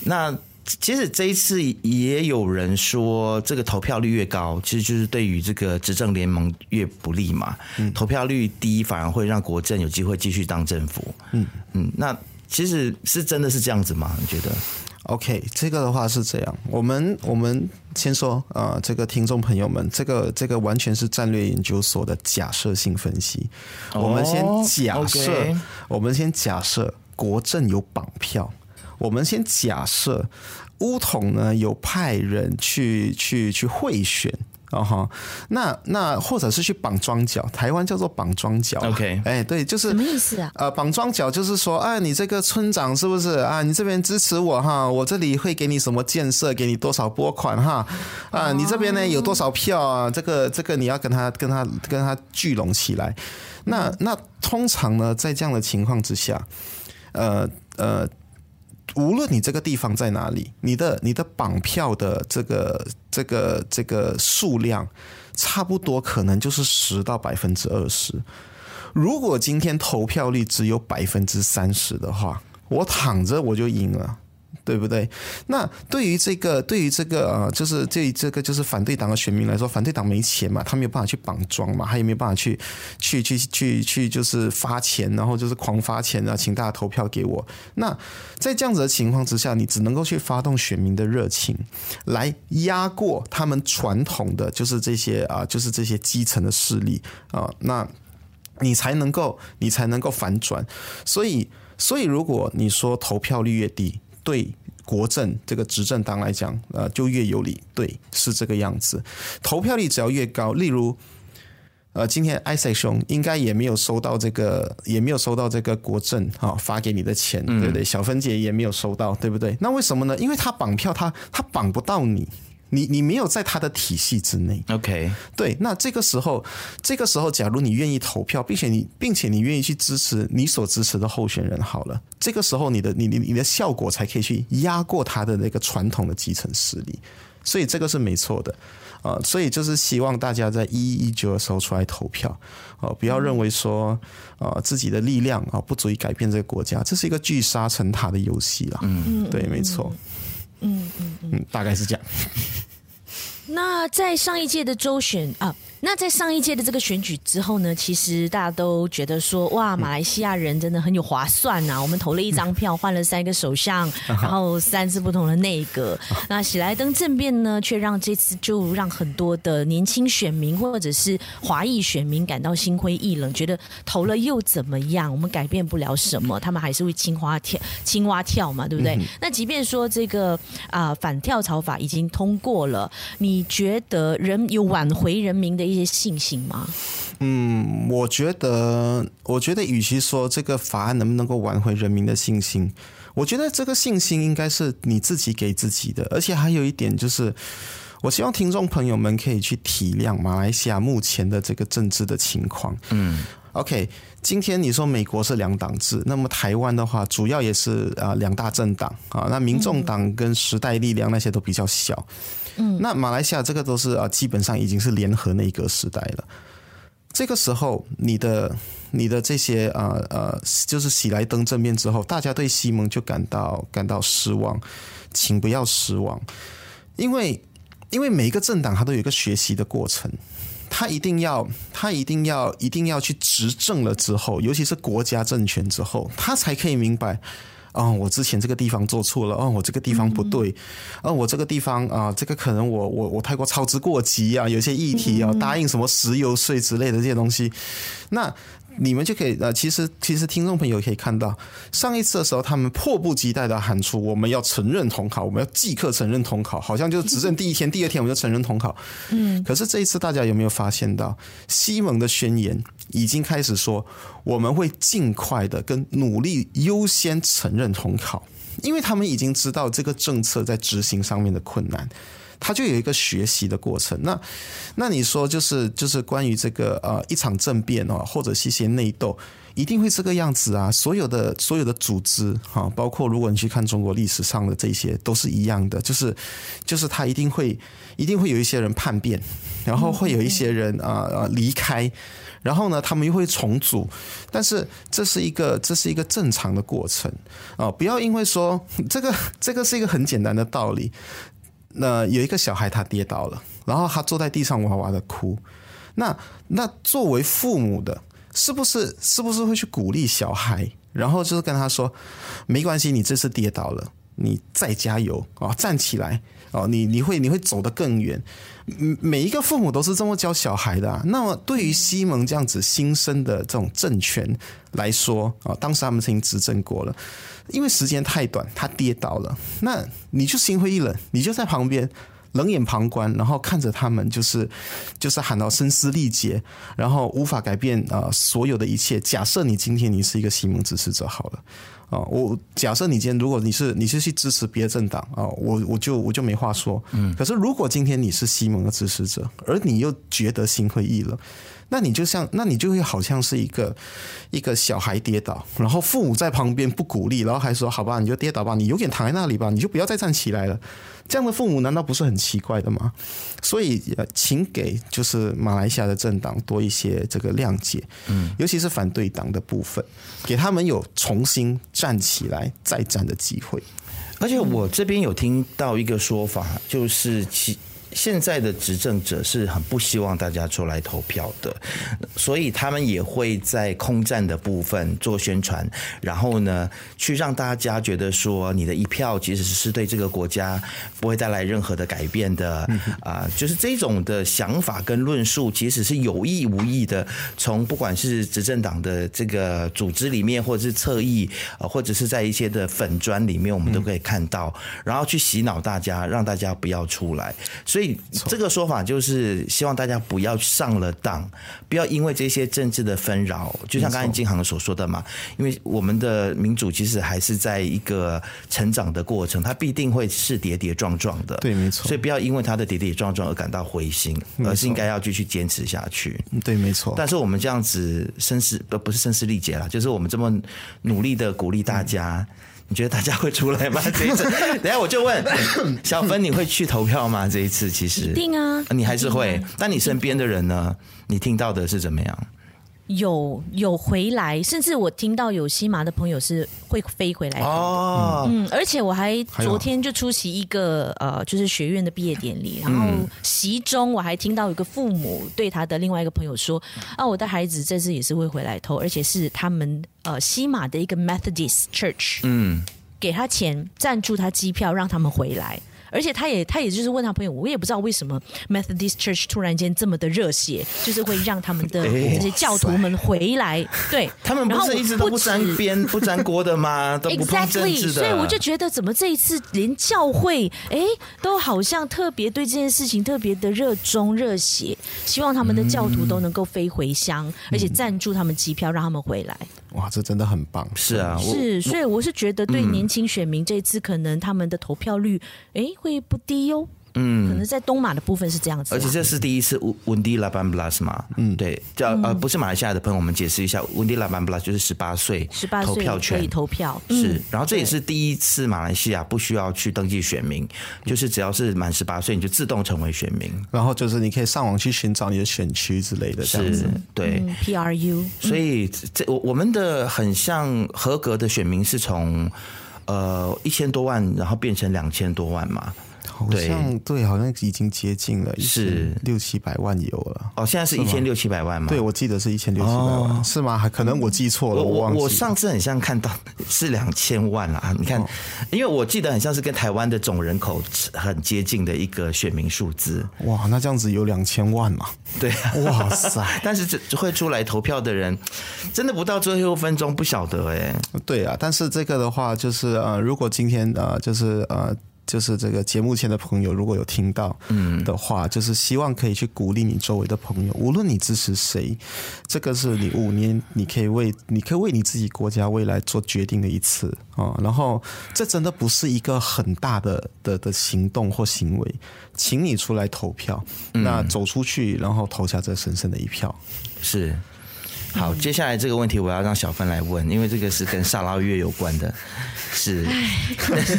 那。其实这一次也有人说，这个投票率越高，其实就是对于这个执政联盟越不利嘛。嗯，投票率低反而会让国政有机会继续当政府。嗯嗯，那其实是真的是这样子吗？你觉得？OK，这个的话是这样。我们我们先说啊、呃，这个听众朋友们，这个这个完全是战略研究所的假设性分析。我们先假设，我们先假设国政有绑票。我们先假设乌统呢有派人去去去贿选啊哈，那那或者是去绑庄脚，台湾叫做绑庄脚。OK，哎，对，就是什么意思啊？呃，绑庄脚就是说，哎，你这个村长是不是啊？你这边支持我哈，我这里会给你什么建设，给你多少拨款哈啊？你这边呢有多少票啊？这个这个你要跟他跟他跟他聚拢起来。那那通常呢，在这样的情况之下，呃呃。无论你这个地方在哪里，你的你的绑票的这个这个这个数量，差不多可能就是十到百分之二十。如果今天投票率只有百分之三十的话，我躺着我就赢了。对不对？那对于这个，对于这个呃，就是对于这个，就是反对党的选民来说，反对党没钱嘛，他没有办法去绑桩嘛，他也没有办法去去去去去，就是发钱，然后就是狂发钱啊，请大家投票给我。那在这样子的情况之下，你只能够去发动选民的热情，来压过他们传统的，就是这些啊，就是这些基层的势力啊，那你才能够，你才能够反转。所以，所以如果你说投票率越低，对国政这个执政党来讲，呃，就越有利。对，是这个样子。投票率只要越高，例如，呃，今天艾塞兄应该也没有收到这个，也没有收到这个国政啊发给你的钱，对不对？小芬姐也没有收到，对不对？那为什么呢？因为他绑票，他他绑不到你。你你没有在他的体系之内，OK？对，那这个时候，这个时候，假如你愿意投票，并且你并且你愿意去支持你所支持的候选人，好了，这个时候你的你你你的效果才可以去压过他的那个传统的基层势力，所以这个是没错的啊、呃。所以就是希望大家在一一一九的时候出来投票啊、呃，不要认为说啊、呃、自己的力量啊不足以改变这个国家，这是一个聚沙成塔的游戏啦。嗯，对，没错。嗯嗯嗯嗯，大概是这样。那在上一届的周选啊。那在上一届的这个选举之后呢，其实大家都觉得说，哇，马来西亚人真的很有划算呐！我们投了一张票，换了三个首相，然后三次不同的内阁。那喜来登政变呢，却让这次就让很多的年轻选民或者是华裔选民感到心灰意冷，觉得投了又怎么样？我们改变不了什么，他们还是会青蛙跳，青蛙跳嘛，对不对？那即便说这个啊反跳槽法已经通过了，你觉得人有挽回人民的？一些信心吗？嗯，我觉得，我觉得，与其说这个法案能不能够挽回人民的信心，我觉得这个信心应该是你自己给自己的。而且还有一点就是，我希望听众朋友们可以去体谅马来西亚目前的这个政治的情况。嗯，OK，今天你说美国是两党制，那么台湾的话，主要也是啊两大政党啊，那民众党跟时代力量那些都比较小。那马来西亚这个都是啊，基本上已经是联合内阁时代了。这个时候，你的你的这些啊呃，就是喜来登政变之后，大家对西蒙就感到感到失望，请不要失望，因为因为每一个政党它都有一个学习的过程，他一定要他一定要一定要去执政了之后，尤其是国家政权之后，他才可以明白。哦，我之前这个地方做错了，哦，我这个地方不对，哦，我这个地方啊，这个可能我我我太过操之过急啊，有些议题啊，答应什么石油税之类的这些东西，那。你们就可以呃，其实其实听众朋友可以看到，上一次的时候，他们迫不及待的喊出我们要承认统考，我们要即刻承认统考，好像就是执政第一天、第二天我们就承认统考。嗯，可是这一次大家有没有发现到，西蒙的宣言已经开始说，我们会尽快的跟努力优先承认统考。因为他们已经知道这个政策在执行上面的困难。他就有一个学习的过程。那那你说，就是就是关于这个呃一场政变哦，或者是一些内斗，一定会这个样子啊？所有的所有的组织哈，包括如果你去看中国历史上的这些，都是一样的，就是就是他一定会一定会有一些人叛变，然后会有一些人啊啊离开，然后呢，他们又会重组。但是这是一个这是一个正常的过程啊！不要因为说这个这个是一个很简单的道理。那有一个小孩他跌倒了，然后他坐在地上哇哇的哭。那那作为父母的，是不是是不是会去鼓励小孩，然后就是跟他说，没关系，你这次跌倒了，你再加油啊，站起来哦，你你会你会走得更远。每一个父母都是这么教小孩的啊。那么对于西蒙这样子新生的这种政权来说啊，当时他们曾经执政过了。因为时间太短，他跌倒了，那你就心灰意冷，你就在旁边冷眼旁观，然后看着他们，就是就是喊到声嘶力竭，然后无法改变啊、呃、所有的一切。假设你今天你是一个西蒙支持者，好了啊，我假设你今天如果你是你是去支持别的政党啊，我我就我就没话说。嗯，可是如果今天你是西蒙的支持者，而你又觉得心灰意冷。那你就像，那你就会好像是一个一个小孩跌倒，然后父母在旁边不鼓励，然后还说好吧，你就跌倒吧，你永远躺在那里吧，你就不要再站起来了。这样的父母难道不是很奇怪的吗？所以，请给就是马来西亚的政党多一些这个谅解，嗯，尤其是反对党的部分，给他们有重新站起来再战的机会。而且我这边有听到一个说法，就是其。现在的执政者是很不希望大家出来投票的，所以他们也会在空战的部分做宣传，然后呢，去让大家觉得说，你的一票其实是对这个国家不会带来任何的改变的啊，就是这种的想法跟论述，其实是有意无意的，从不管是执政党的这个组织里面，或者是侧翼啊，或者是在一些的粉砖里面，我们都可以看到，然后去洗脑大家，让大家不要出来，所以。所以这个说法就是希望大家不要上了当，不要因为这些政治的纷扰，就像刚才金行所说的嘛，因为我们的民主其实还是在一个成长的过程，它必定会是跌跌撞撞的。对，没错。所以不要因为它的跌跌撞撞而感到灰心，而是应该要继续坚持下去。对，没错。但是我们这样子声嘶不不是声嘶力竭啦，就是我们这么努力的鼓励大家。你觉得大家会出来吗？这一次，等下我就问 小芬，你会去投票吗？这一次其实一定啊，你还是会。但你身边的人呢？你听到的是怎么样？有有回来，甚至我听到有西马的朋友是会飞回来哦，嗯，而且我还昨天就出席一个呃，就是学院的毕业典礼，然后席中我还听到有个父母对他的另外一个朋友说啊，我的孩子这次也是会回来投，而且是他们呃西马的一个 Methodist Church，嗯，给他钱赞助他机票，让他们回来。而且他也他也就是问他朋友，我也不知道为什么 Methodist Church 突然间这么的热血，就是会让他们的 这些教徒们回来。对，他们不是一直都不沾边不沾锅的吗？都不碰政治的。所以我就觉得，怎么这一次连教会哎都好像特别对这件事情特别的热衷热血，希望他们的教徒都能够飞回乡，而且赞助他们机票让他们回来。哇，这真的很棒！是啊，是，所以我是觉得对年轻选民这次可能他们的投票率哎会不低哟。嗯，可能在东马的部分是这样子，而且这是第一次，Undi Lapan Belas 嘛，嗯，对，叫呃不是马来西亚的朋友，我们解释一下，Undi Lapan Belas 就是十八岁，十八岁投票权。可以投票，是，然后这也是第一次马来西亚不需要去登记选民，就是只要是满十八岁你就自动成为选民，然后就是你可以上网去寻找你的选区之类的，这样子，对，PRU，所以这我我们的很像合格的选民是从呃一千多万，然后变成两千多万嘛。好像对，好像已经接近了，是六七百万有了。哦，现在是一千六七百万吗？对，我记得是一千六七百万，哦、是吗？还可能我记错了，我忘记了。我上次很像看到 是两千万啦。你看，哦、因为我记得很像是跟台湾的总人口很接近的一个选民数字。哇，那这样子有两千万嘛？对，哇塞！但是这会出来投票的人，真的不到最后一分钟不晓得哎。对啊，但是这个的话，就是呃，如果今天呃，就是呃。就是这个节目前的朋友，如果有听到嗯的话，嗯、就是希望可以去鼓励你周围的朋友，无论你支持谁，这个是你五年你可以为你可以为你自己国家未来做决定的一次啊。然后这真的不是一个很大的的的行动或行为，请你出来投票，嗯、那走出去，然后投下这神圣的一票，是。好，接下来这个问题我要让小芬来问，因为这个是跟萨拉月有关的，是。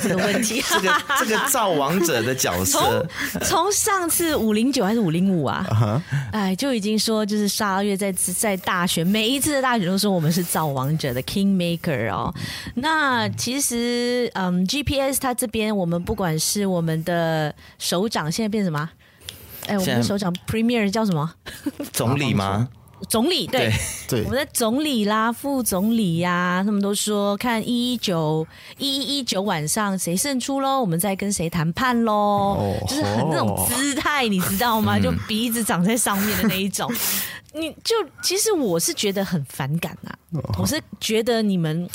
这个问题，这个这个造王者的角色，从从上次五零九还是五零五啊？哎，就已经说就是萨拉月在在大选每一次的大选都说我们是造王者的 King Maker 哦。那其实嗯，GPS 它这边我们不管是我们的首长现在变什么？哎，我们的首长 Premier 叫什么？总理吗？总理对，对，我们的总理啦、副总理呀、啊，他们都说看一一九一一一九晚上谁胜出喽，我们再跟谁谈判喽，哦、就是很那种姿态，你知道吗？就鼻子长在上面的那一种，嗯、你就其实我是觉得很反感呐、啊，我是觉得你们。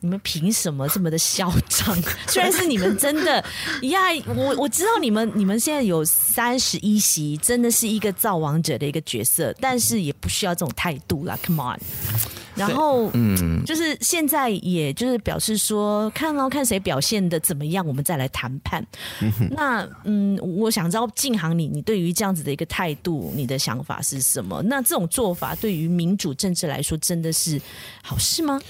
你们凭什么这么的嚣张？虽然是你们真的 呀，我我知道你们你们现在有三十一席，真的是一个造王者的一个角色，但是也不需要这种态度啦。Come on，然后嗯，就是现在也就是表示说，看哦，看谁表现的怎么样，我们再来谈判。那嗯，我想知道敬航你你对于这样子的一个态度，你的想法是什么？那这种做法对于民主政治来说，真的是好事吗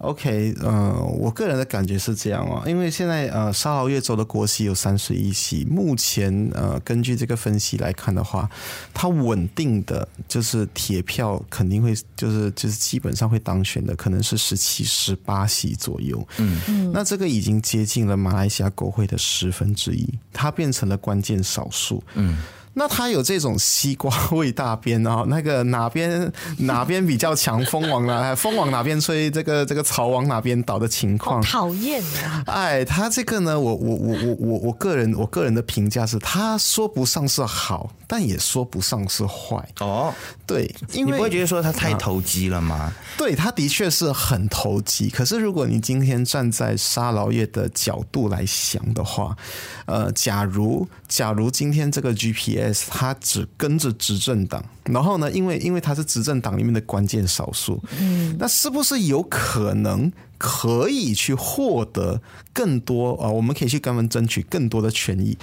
？OK，呃，我个人的感觉是这样哦，因为现在呃沙劳越州的国席有三十一席，目前呃根据这个分析来看的话，它稳定的就是铁票肯定会就是就是基本上会当选的，可能是十七、十八席左右。嗯嗯，那这个已经接近了马来西亚国会的十分之一，它变成了关键少数。嗯。那他有这种西瓜味大边哦，那个哪边 哪边比较强，风往哪风往哪边吹，这个这个草往哪边倒的情况，讨厌啊！哎，他这个呢，我我我我我我个人我个人的评价是，他说不上是好，但也说不上是坏哦。对，因为你不会觉得说他太投机了吗？啊、对，他的确是很投机。可是如果你今天站在沙劳越的角度来想的话，呃，假如假如今天这个 GPS。他只跟着执政党，然后呢，因为因为他是执政党里面的关键少数，嗯，那是不是有可能？可以去获得更多啊！我们可以去跟他们争取更多的权益。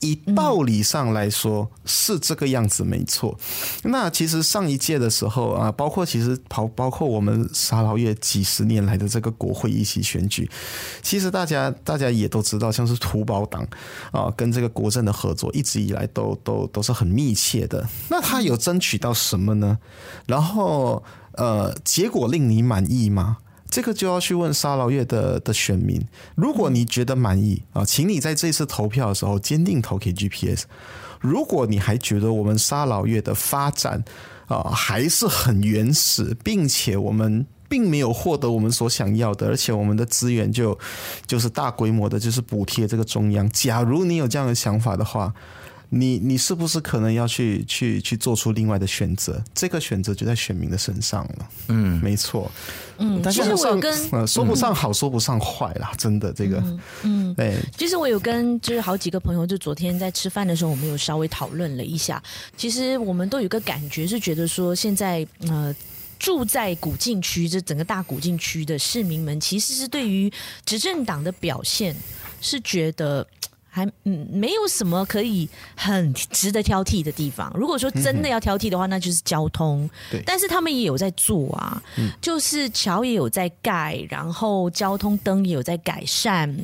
以道理上来说是这个样子，没错。那其实上一届的时候啊，包括其实包包括我们沙捞越几十年来的这个国会议席选举，其实大家大家也都知道，像是土保党啊，跟这个国政的合作一直以来都都都是很密切的。那他有争取到什么呢？然后呃，结果令你满意吗？这个就要去问沙捞越的的选民，如果你觉得满意啊，请你在这次投票的时候坚定投给 GPS。如果你还觉得我们沙捞越的发展啊还是很原始，并且我们并没有获得我们所想要的，而且我们的资源就就是大规模的，就是补贴这个中央。假如你有这样的想法的话。你你是不是可能要去去去做出另外的选择？这个选择就在选民的身上了。嗯，没错。嗯，但是我有跟呃说不上好，说不上坏啦，真的这个。嗯，对。其实我有跟就是好几个朋友，就昨天在吃饭的时候，我们有稍微讨论了一下。其实我们都有个感觉，是觉得说现在呃住在古晋区这整个大古晋区的市民们，其实是对于执政党的表现是觉得。还嗯，没有什么可以很值得挑剔的地方。如果说真的要挑剔的话，那就是交通。对，但是他们也有在做啊，就是桥也有在盖，然后交通灯也有在改善。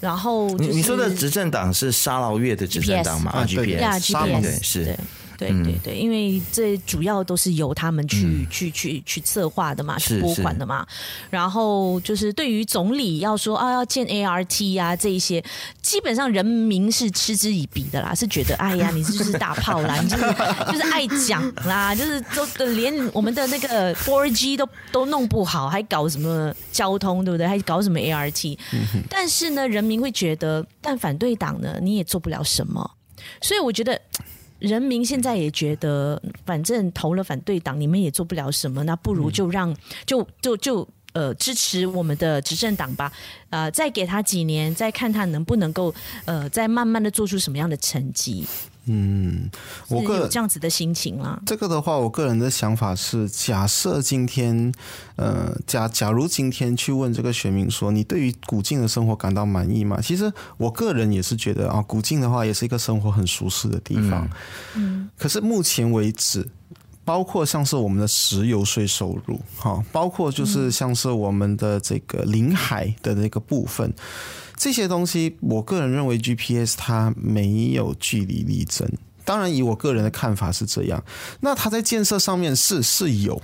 然后你你说的执政党是沙劳越的执政党吗？GPS，对，是。对对对，因为这主要都是由他们去、嗯、去去去策划的嘛，去拨款的嘛。然后就是对于总理要说啊，要建 ART 啊这一些，基本上人民是嗤之以鼻的啦，是觉得哎呀，你这就是大炮啦，你就是就是爱讲啦，就是都连我们的那个 4G 都都弄不好，还搞什么交通，对不对？还搞什么 ART？、嗯、但是呢，人民会觉得，但反对党呢，你也做不了什么。所以我觉得。人民现在也觉得，反正投了反对党，你们也做不了什么，那不如就让就就就呃支持我们的执政党吧，呃，再给他几年，再看他能不能够呃，再慢慢的做出什么样的成绩。嗯，我个有这样子的心情啦？这个的话，我个人的想法是，假设今天，呃，假假如今天去问这个选民说，你对于古晋的生活感到满意吗？其实我个人也是觉得啊，古晋的话也是一个生活很舒适的地方。嗯，可是目前为止，包括像是我们的石油税收入，哈，包括就是像是我们的这个临海的那个部分。这些东西，我个人认为 GPS 它没有据理力争。当然，以我个人的看法是这样。那它在建设上面是是有，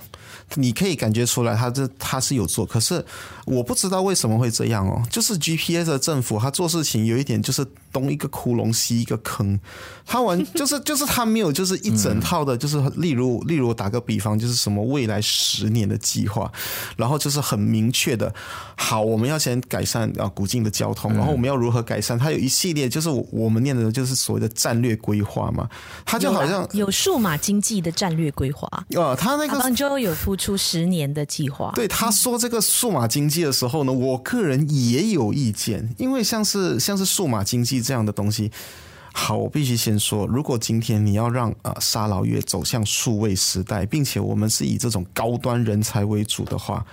你可以感觉出来，它这它是有做。可是我不知道为什么会这样哦。就是 GPS 的政府，他做事情有一点就是。东一个窟窿，西一个坑，他完 就是就是他没有就是一整套的，就是例如例如打个比方，就是什么未来十年的计划，然后就是很明确的，好，我们要先改善啊古晋的交通，然后我们要如何改善？它有一系列就是我们念的就是所谓的战略规划嘛，它就好像有数码经济的战略规划啊，他那个就有付出十年的计划。对，他说这个数码经济的时候呢，我个人也有意见，因为像是像是数码经济。这样的东西，好，我必须先说，如果今天你要让啊沙劳越走向数位时代，并且我们是以这种高端人才为主的话。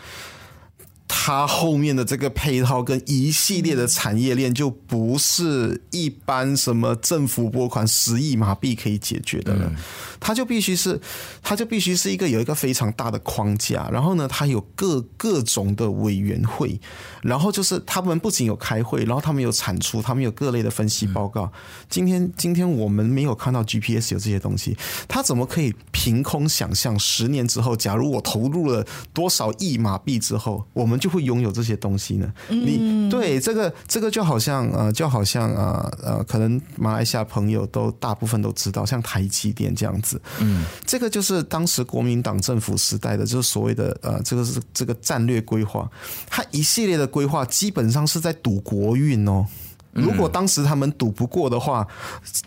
它后面的这个配套跟一系列的产业链，就不是一般什么政府拨款十亿马币可以解决的了。它就必须是，它就必须是一个有一个非常大的框架，然后呢，它有各各种的委员会，然后就是他们不仅有开会，然后他们有产出，他们有各类的分析报告。今天今天我们没有看到 GPS 有这些东西，它怎么可以凭空想象十年之后，假如我投入了多少亿马币之后，我们就会拥有这些东西呢？你对这个这个就好像呃，就好像呃呃，可能马来西亚朋友都大部分都知道，像台积电这样子，嗯，这个就是当时国民党政府时代的，就是所谓的呃，这个是这个战略规划，它一系列的规划基本上是在赌国运哦。如果当时他们赌不过的话，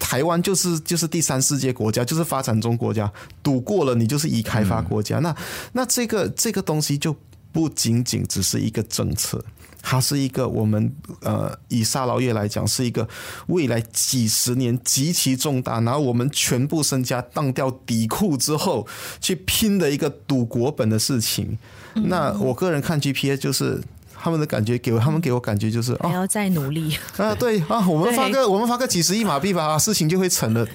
台湾就是就是第三世界国家，就是发展中国家，赌过了你就是已开发国家，那那这个这个东西就。不仅仅只是一个政策，它是一个我们呃，以沙劳越来讲，是一个未来几十年极其重大，然后我们全部身家当掉底裤之后去拼的一个赌国本的事情。那我个人看 GPA 就是。他们的感觉给我，他们给我感觉就是还要再努力啊！对啊，我们发个我们发个几十亿马币吧，事情就会成了。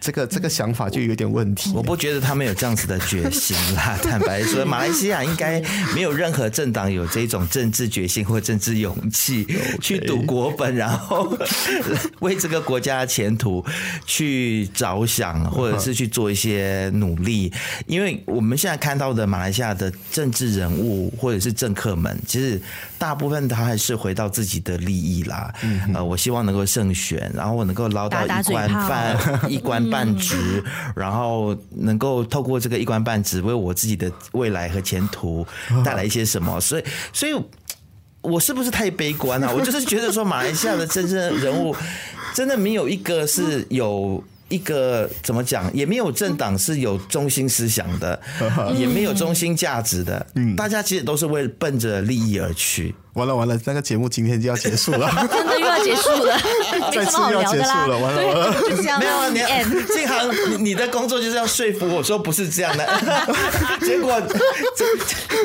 这个这个想法就有点问题。我不觉得他们有这样子的决心啦。坦白说，马来西亚应该没有任何政党有这种政治决心或政治勇气去赌国本，然后 为这个国家的前途去着想，或者是去做一些努力。因为我们现在看到的马来西亚的政治人物或者是政客们，其实。大部分他还是回到自己的利益啦，呃，我希望能够胜选，然后我能够捞到一官半 一官半职，然后能够透过这个一官半职为我自己的未来和前途带来一些什么，所以，所以我是不是太悲观啊？我就是觉得说，马来西亚的真正人物真的没有一个是有。一个怎么讲，也没有政党是有中心思想的，也没有中心价值的。嗯，大家其实都是为奔着利益而去。完了完了，那个节目今天就要结束了，真的又要结束了，再次要结束了，完了完了，没有啊，你晋恒，你的工作就是要说服我说不是这样的，结果这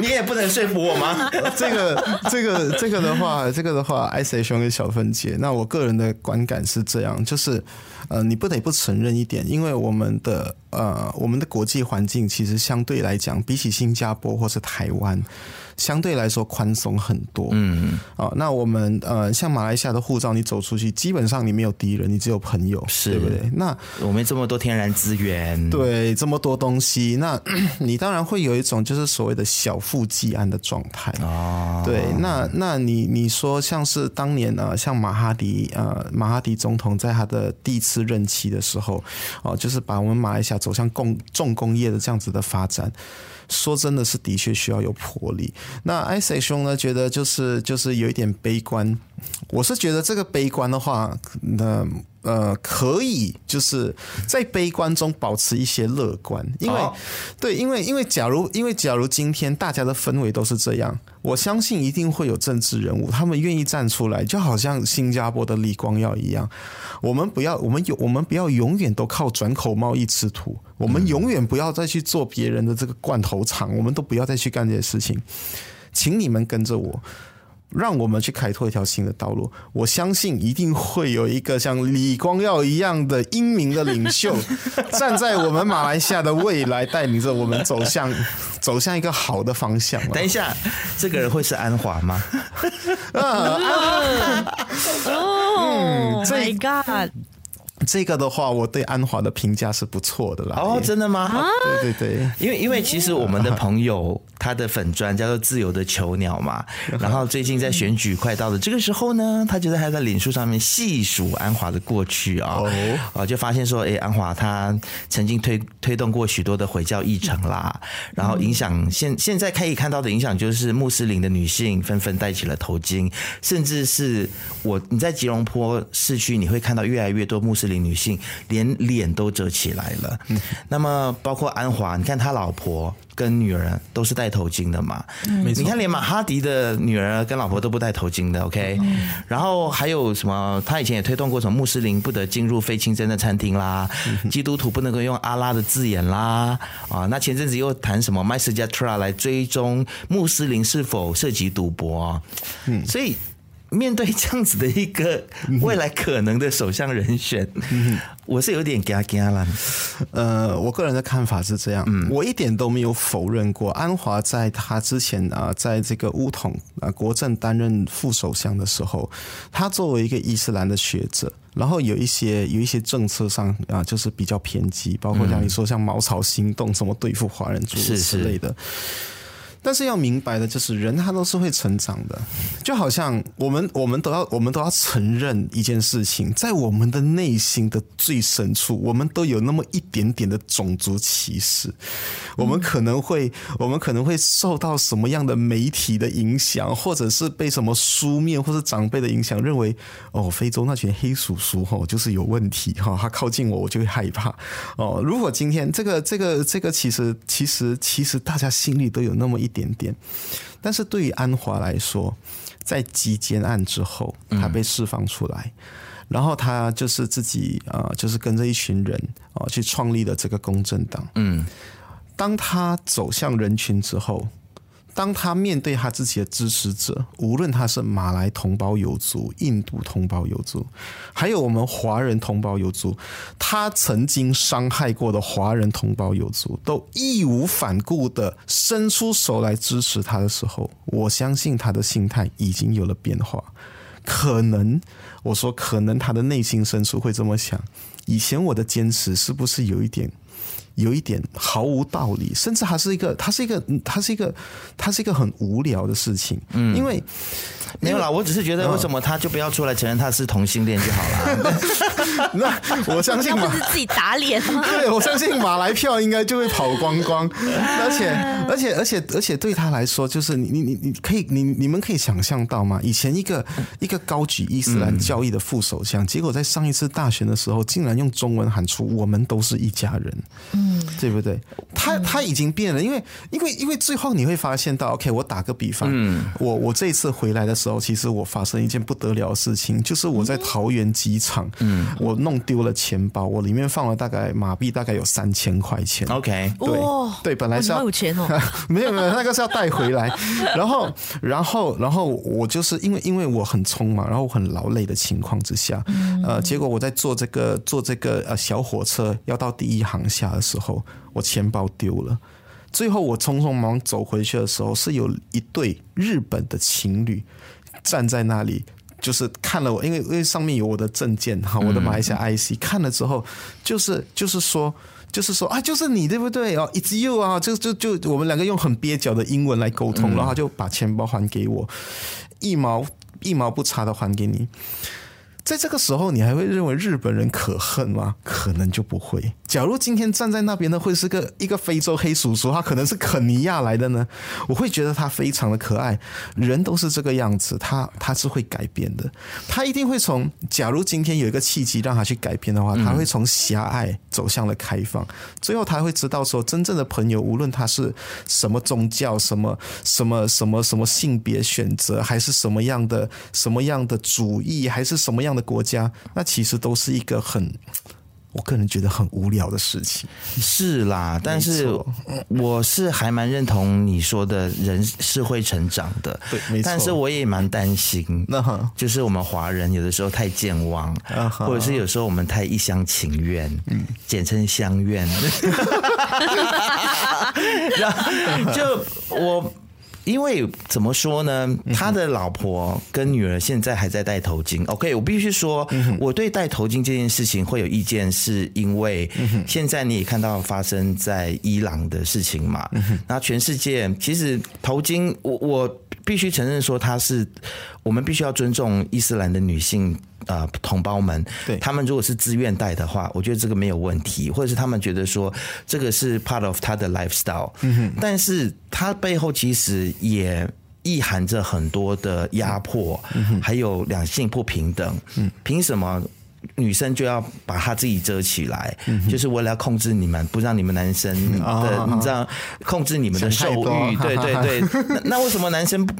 你也不能说服我吗？这个这个这个的话，这个的话兄跟小芬姐，那我个人的观感是这样，就是呃，你不得不承认一点，因为我们的呃，我们的国际环境其实相对来讲，比起新加坡或是台湾。相对来说宽松很多，嗯，啊，那我们呃，像马来西亚的护照，你走出去，基本上你没有敌人，你只有朋友，是对不对？那我们这么多天然资源，对，这么多东西，那 你当然会有一种就是所谓的小富即安的状态哦。对，那那你你说像是当年呢，像马哈迪呃，马哈迪总统在他的第一次任期的时候，哦，就是把我们马来西亚走向共重工业的这样子的发展。说真的是的确需要有魄力。那 I say 兄呢，觉得就是就是有一点悲观。我是觉得这个悲观的话，那呃，可以就是在悲观中保持一些乐观，因为、哦、对，因为因为假如因为假如今天大家的氛围都是这样，我相信一定会有政治人物，他们愿意站出来，就好像新加坡的李光耀一样。我们不要，我们有，我们不要永远都靠转口贸易吃土，我们永远不要再去做别人的这个罐头厂，我们都不要再去干这些事情，请你们跟着我。让我们去开拓一条新的道路。我相信一定会有一个像李光耀一样的英明的领袖，站在我们马来西亚的未来，带领着我们走向走向一个好的方向。等一下，这个人会是安华吗？啊哦，My God！这个的话，我对安华的评价是不错的啦。哦，真的吗？对对对，因为因为其实我们的朋友。他的粉砖叫做自由的囚鸟嘛，然后最近在选举快到的这个时候呢，他就在他在脸书上面细数安华的过去啊，啊，就发现说，哎，安华他曾经推推动过许多的回教议程啦，然后影响现现在可以看到的影响就是穆斯林的女性纷纷戴起了头巾，甚至是我你在吉隆坡市区你会看到越来越多穆斯林女性连脸都遮起来了，那么包括安华，你看他老婆。跟女儿都是戴头巾的嘛？嗯、你看，连马哈迪的女儿跟老婆都不戴头巾的。OK，、嗯、然后还有什么？他以前也推动过什么穆斯林不得进入非清真的餐厅啦，嗯、基督徒不能够用阿拉的字眼啦。啊，那前阵子又谈什么 MySejahtera 来追踪穆斯林是否涉及赌博？嗯，所以。面对这样子的一个未来可能的首相人选，我是有点惊惊了。呃，我个人的看法是这样，嗯，我一点都没有否认过安华在他之前啊，在这个巫统啊国政担任副首相的时候，他作为一个伊斯兰的学者，然后有一些有一些政策上啊，就是比较偏激，包括像你说像茅草行动，什么对付华人诸如此类的。是是但是要明白的就是，人他都是会成长的，就好像我们我们都要我们都要承认一件事情，在我们的内心的最深处，我们都有那么一点点的种族歧视。我们可能会我们可能会受到什么样的媒体的影响，或者是被什么书面或者长辈的影响，认为哦，非洲那群黑叔叔哈就是有问题哈，他靠近我我就会害怕哦。如果今天这个这个这个其实其实其实大家心里都有那么一。一点点，但是对于安华来说，在击奸案之后，他被释放出来，嗯、然后他就是自己啊、呃，就是跟着一群人啊、呃，去创立了这个公正党。嗯，当他走向人群之后。当他面对他自己的支持者，无论他是马来同胞友族、印度同胞友族，还有我们华人同胞友族，他曾经伤害过的华人同胞友族，都义无反顾的伸出手来支持他的时候，我相信他的心态已经有了变化。可能我说，可能他的内心深处会这么想：以前我的坚持是不是有一点？有一点毫无道理，甚至还是一个，它是一个，它是一个，它是一个很无聊的事情。嗯，因为没有啦，我只是觉得为什么他就不要出来承认他是同性恋就好了。那我相信马不是自己打脸吗？对，我相信马来票应该就会跑光光。而且，而且，而且，而且对他来说，就是你，你，你，你可以，你，你们可以想象到吗？以前一个一个高举伊斯兰教义的副首相，结果在上一次大选的时候，竟然用中文喊出“我们都是一家人”。嗯，对不对？他他已经变了，因为因为因为最后你会发现到，OK，我打个比方，嗯，我我这一次回来的时候，其实我发生一件不得了的事情，就是我在桃园机场，嗯，我弄丢了钱包，我里面放了大概马币大概有三千块钱，OK，对对，本来是要有钱哦，没有没有，那个是要带回来，然后然后然后我就是因为因为我很匆忙，然后我很劳累的情况之下，呃，结果我在坐这个坐这个呃小火车要到第一航下的时候，我钱包丢了。最后我匆匆忙忙走回去的时候，是有一对日本的情侣站在那里，就是看了我，因为因为上面有我的证件哈，我的马来西亚 IC，看了之后，就是就是说，就是说啊，就是你对不对哦，It's you 啊，就就就我们两个用很蹩脚的英文来沟通，然后就把钱包还给我，一毛一毛不差的还给你。在这个时候，你还会认为日本人可恨吗？可能就不会。假如今天站在那边的会是个一个非洲黑叔叔，他可能是肯尼亚来的呢，我会觉得他非常的可爱。人都是这个样子，他他是会改变的，他一定会从。假如今天有一个契机让他去改变的话，他会从狭隘走向了开放，最后他会知道说，真正的朋友，无论他是什么宗教、什么什么什么什么性别选择，还是什么样的什么样的主义，还是什么样的国家，那其实都是一个很。我个人觉得很无聊的事情，是啦，但是我是还蛮认同你说的，人是会成长的，对，没错。但是我也蛮担心，那就是我们华人有的时候太健忘，或者是有时候我们太一厢情愿，嗯，简称相愿，然后就我。因为怎么说呢？他的老婆跟女儿现在还在戴头巾。OK，我必须说，我对戴头巾这件事情会有意见，是因为现在你也看到发生在伊朗的事情嘛。那全世界其实头巾，我我必须承认说，他是我们必须要尊重伊斯兰的女性。呃，同胞们，对。他们如果是自愿带的话，我觉得这个没有问题，或者是他们觉得说这个是 part of 他的 lifestyle，嗯哼，但是他背后其实也意含着很多的压迫，嗯，还有两性不平等，嗯，凭什么？女生就要把她自己遮起来，嗯、就是为了要控制你们，不让你们男生的，哦、你知道，控制你们的兽欲。对对对，那那为什么男生不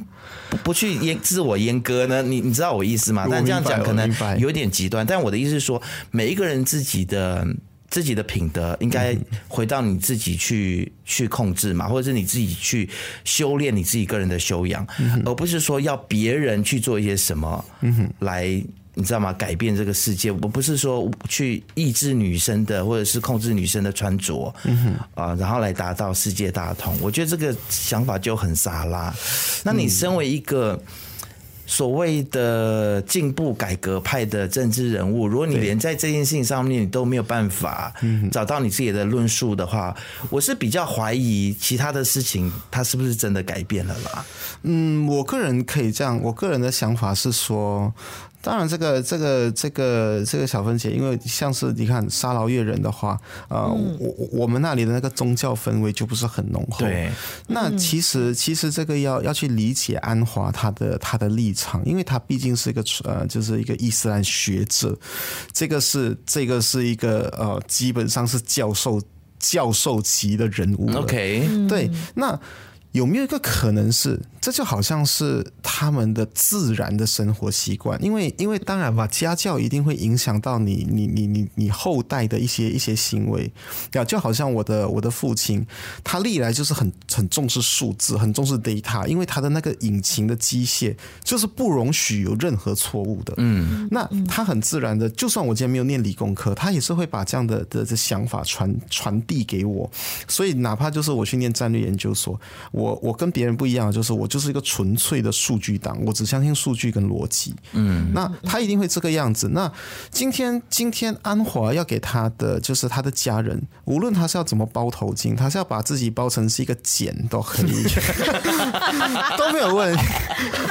不去阉自我阉割呢？你你知道我意思吗？但这样讲可能有点极端。但我的意思是说，每一个人自己的自己的品德，应该回到你自己去去控制嘛，或者是你自己去修炼你自己个人的修养，嗯、而不是说要别人去做一些什么来。你知道吗？改变这个世界，我不是说去抑制女生的，或者是控制女生的穿着，嗯哼，啊，然后来达到世界大同。我觉得这个想法就很傻啦。那你身为一个所谓的进步改革派的政治人物，如果你连在这件事情上面你都没有办法找到你自己的论述的话，我是比较怀疑其他的事情它是不是真的改变了啦。嗯，我个人可以这样，我个人的想法是说。当然，这个这个这个这个小芬姐，因为像是你看沙劳越人的话，呃，嗯、我我们那里的那个宗教氛围就不是很浓厚。对，那其实其实这个要要去理解安华他的他的立场，因为他毕竟是一个呃，就是一个伊斯兰学者，这个是这个是一个呃，基本上是教授教授级的人物。OK，对，那有没有一个可能是？这就好像是他们的自然的生活习惯，因为因为当然吧，家教一定会影响到你你你你你后代的一些一些行为，呀，就好像我的我的父亲，他历来就是很很重视数字，很重视 data，因为他的那个引擎的机械就是不容许有任何错误的，嗯，那他很自然的，就算我今天没有念理工科，他也是会把这样的的的想法传传递给我，所以哪怕就是我去念战略研究所，我我跟别人不一样，就是我。就是一个纯粹的数据党，我只相信数据跟逻辑。嗯，那他一定会这个样子。那今天，今天安华要给他的，就是他的家人，无论他是要怎么包头巾，他是要把自己包成是一个茧都可以，都没有问题。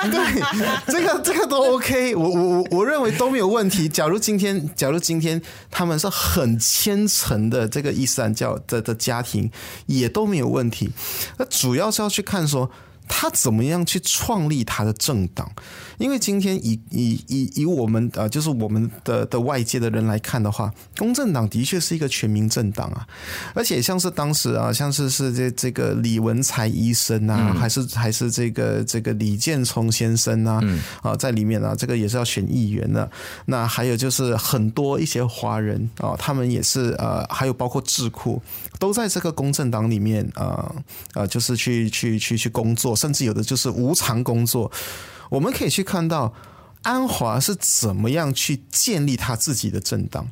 对，这个这个都 OK，我我我我认为都没有问题。假如今天，假如今天他们是很虔诚的这个伊斯兰教的的家庭，也都没有问题。那主要要去看说。他怎么样去创立他的政党？因为今天以以以以我们呃，就是我们的的外界的人来看的话，公正党的确是一个全民政党啊。而且像是当时啊，像是是这这个李文才医生啊，还是还是这个这个李建聪先生啊，啊，在里面啊，这个也是要选议员的。那还有就是很多一些华人啊，他们也是呃，还有包括智库，都在这个公正党里面啊啊，就是去去去去工作。甚至有的就是无偿工作，我们可以去看到安华是怎么样去建立他自己的政党。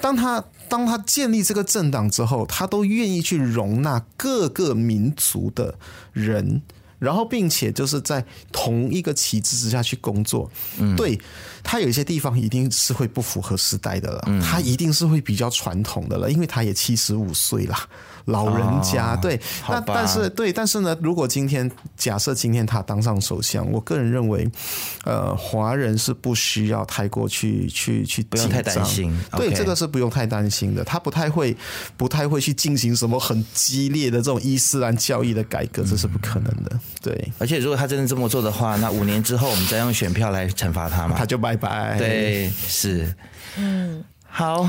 当他当他建立这个政党之后，他都愿意去容纳各个民族的人。然后并且就是在同一个旗帜之下去工作，嗯，对，他有一些地方一定是会不符合时代的了，嗯，他一定是会比较传统的了，因为他也七十五岁了。老人家、哦、对，那但是对，但是呢，如果今天假设今天他当上首相，我个人认为，呃，华人是不需要太过去去去不用太担心，对、这个是不用太担心的，他不太会不太会去进行什么很激烈的这种伊斯兰教义的改革，这是不可能的。对，而且如果他真的这么做的话，那五年之后我们再用选票来惩罚他嘛，他就拜拜。对，是，嗯。好，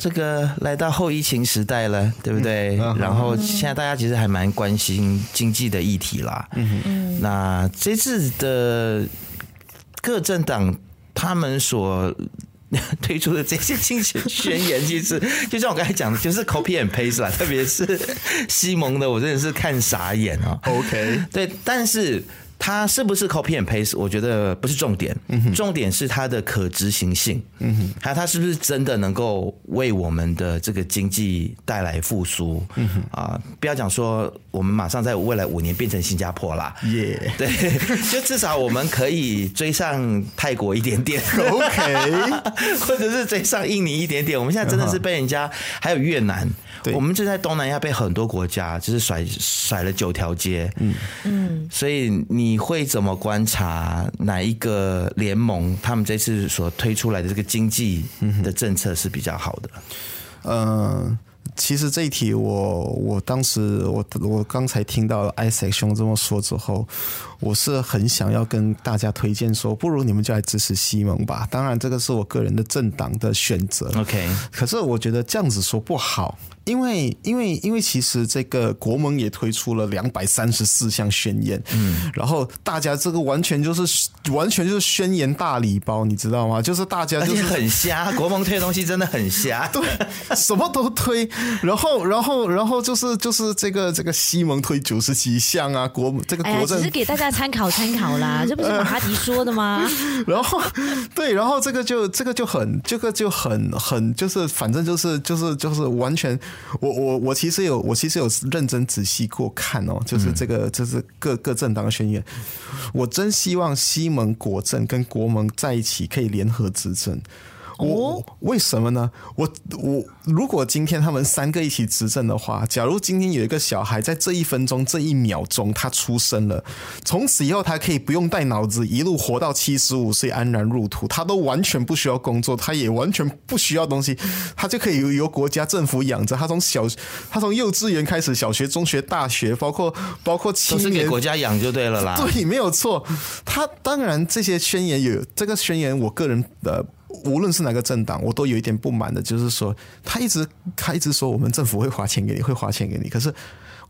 这个来到后疫情时代了，对不对？嗯、然后现在大家其实还蛮关心经济的议题啦。嗯嗯。那这次的各政党他们所推出的这些竞选宣言，其实 就像我刚才讲的，就是 copy and paste 啦。特别是西蒙的，我真的是看傻眼啊。OK，对，但是。它是不是 copy and paste？我觉得不是重点，重点是它的可执行性。嗯哼，还有它是不是真的能够为我们的这个经济带来复苏？嗯哼，啊，不要讲说我们马上在未来五年变成新加坡啦。耶，对，就至少我们可以追上泰国一点点，OK，或者是追上印尼一点点。我们现在真的是被人家，还有越南。对，我们就在东南亚被很多国家就是甩甩了九条街，嗯嗯，所以你会怎么观察哪一个联盟他们这次所推出来的这个经济的政策是比较好的？嗯。其实这一题我，我我当时我我刚才听到 Isaac 兄这么说之后，我是很想要跟大家推荐说，不如你们就来支持西蒙吧。当然，这个是我个人的政党的选择。OK，可是我觉得这样子说不好，因为因为因为其实这个国盟也推出了两百三十四项宣言，嗯，然后大家这个完全就是完全就是宣言大礼包，你知道吗？就是大家就是很瞎，国盟推的东西真的很瞎，对，什么都推。然后，然后，然后就是就是这个这个西蒙推九十几项啊，国这个国政、哎、只是给大家参考参考啦，这不是马哈迪说的吗？然后对，然后这个就这个就很这个就很很就是反正就是就是就是完全，我我我其实有我其实有认真仔细过看哦，就是这个就是各各政党的宣言，我真希望西蒙国政跟国盟在一起可以联合执政。我为什么呢？我我如果今天他们三个一起执政的话，假如今天有一个小孩在这一分钟这一秒钟他出生了，从此以后他可以不用带脑子，一路活到七十五岁安然入土，他都完全不需要工作，他也完全不需要东西，他就可以由由国家政府养着。他从小他从幼稚园开始，小学、中学、大学，包括包括青年，都是给国家养就对了啦。对，没有错。他当然这些宣言有这个宣言，我个人的。无论是哪个政党，我都有一点不满的，就是说他一直他一直说我们政府会花钱给你，会花钱给你，可是。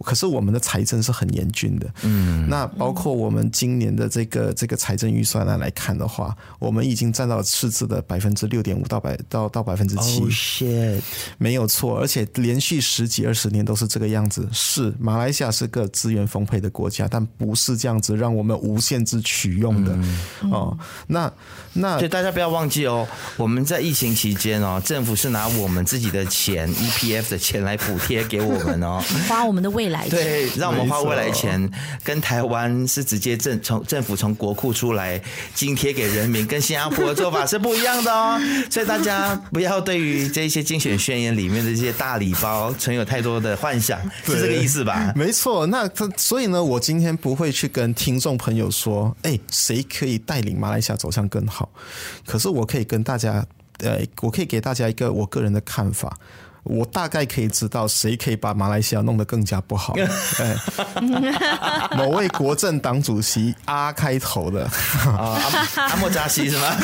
可是我们的财政是很严峻的，嗯，那包括我们今年的这个这个财政预算案来看的话，我们已经占到赤字的百分之六点五到百到到百分之七，Oh shit，没有错，而且连续十几二十年都是这个样子。是马来西亚是个资源丰沛的国家，但不是这样子让我们无限制取用的哦。那那所以大家不要忘记哦，我们在疫情期间哦，政府是拿我们自己的钱 EPF 的钱来补贴给我们哦，花我们的未。对，让我们花未来钱，跟台湾是直接政从政府从国库出来津贴给人民，跟新加坡的做法是不一样的哦。所以大家不要对于这些竞选宣言里面的这些大礼包存有太多的幻想，是这个意思吧？没错。那他所以呢，我今天不会去跟听众朋友说，哎，谁可以带领马来西亚走向更好？可是我可以跟大家，呃，我可以给大家一个我个人的看法。我大概可以知道谁可以把马来西亚弄得更加不好。哎，某位国政党主席阿开头的阿阿莫扎西是吗？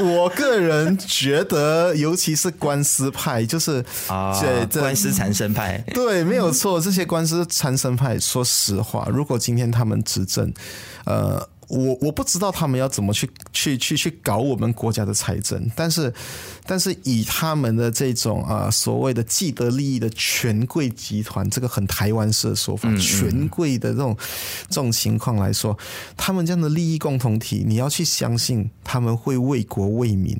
我个人觉得，尤其是官司派，就是对官司缠身派，对，没有错。这些官司缠身派，说实话，如果今天他们执政，呃。我我不知道他们要怎么去去去去搞我们国家的财政，但是但是以他们的这种啊所谓的既得利益的权贵集团，这个很台湾式的说法，权贵的这种这种情况来说，他们这样的利益共同体，你要去相信他们会为国为民，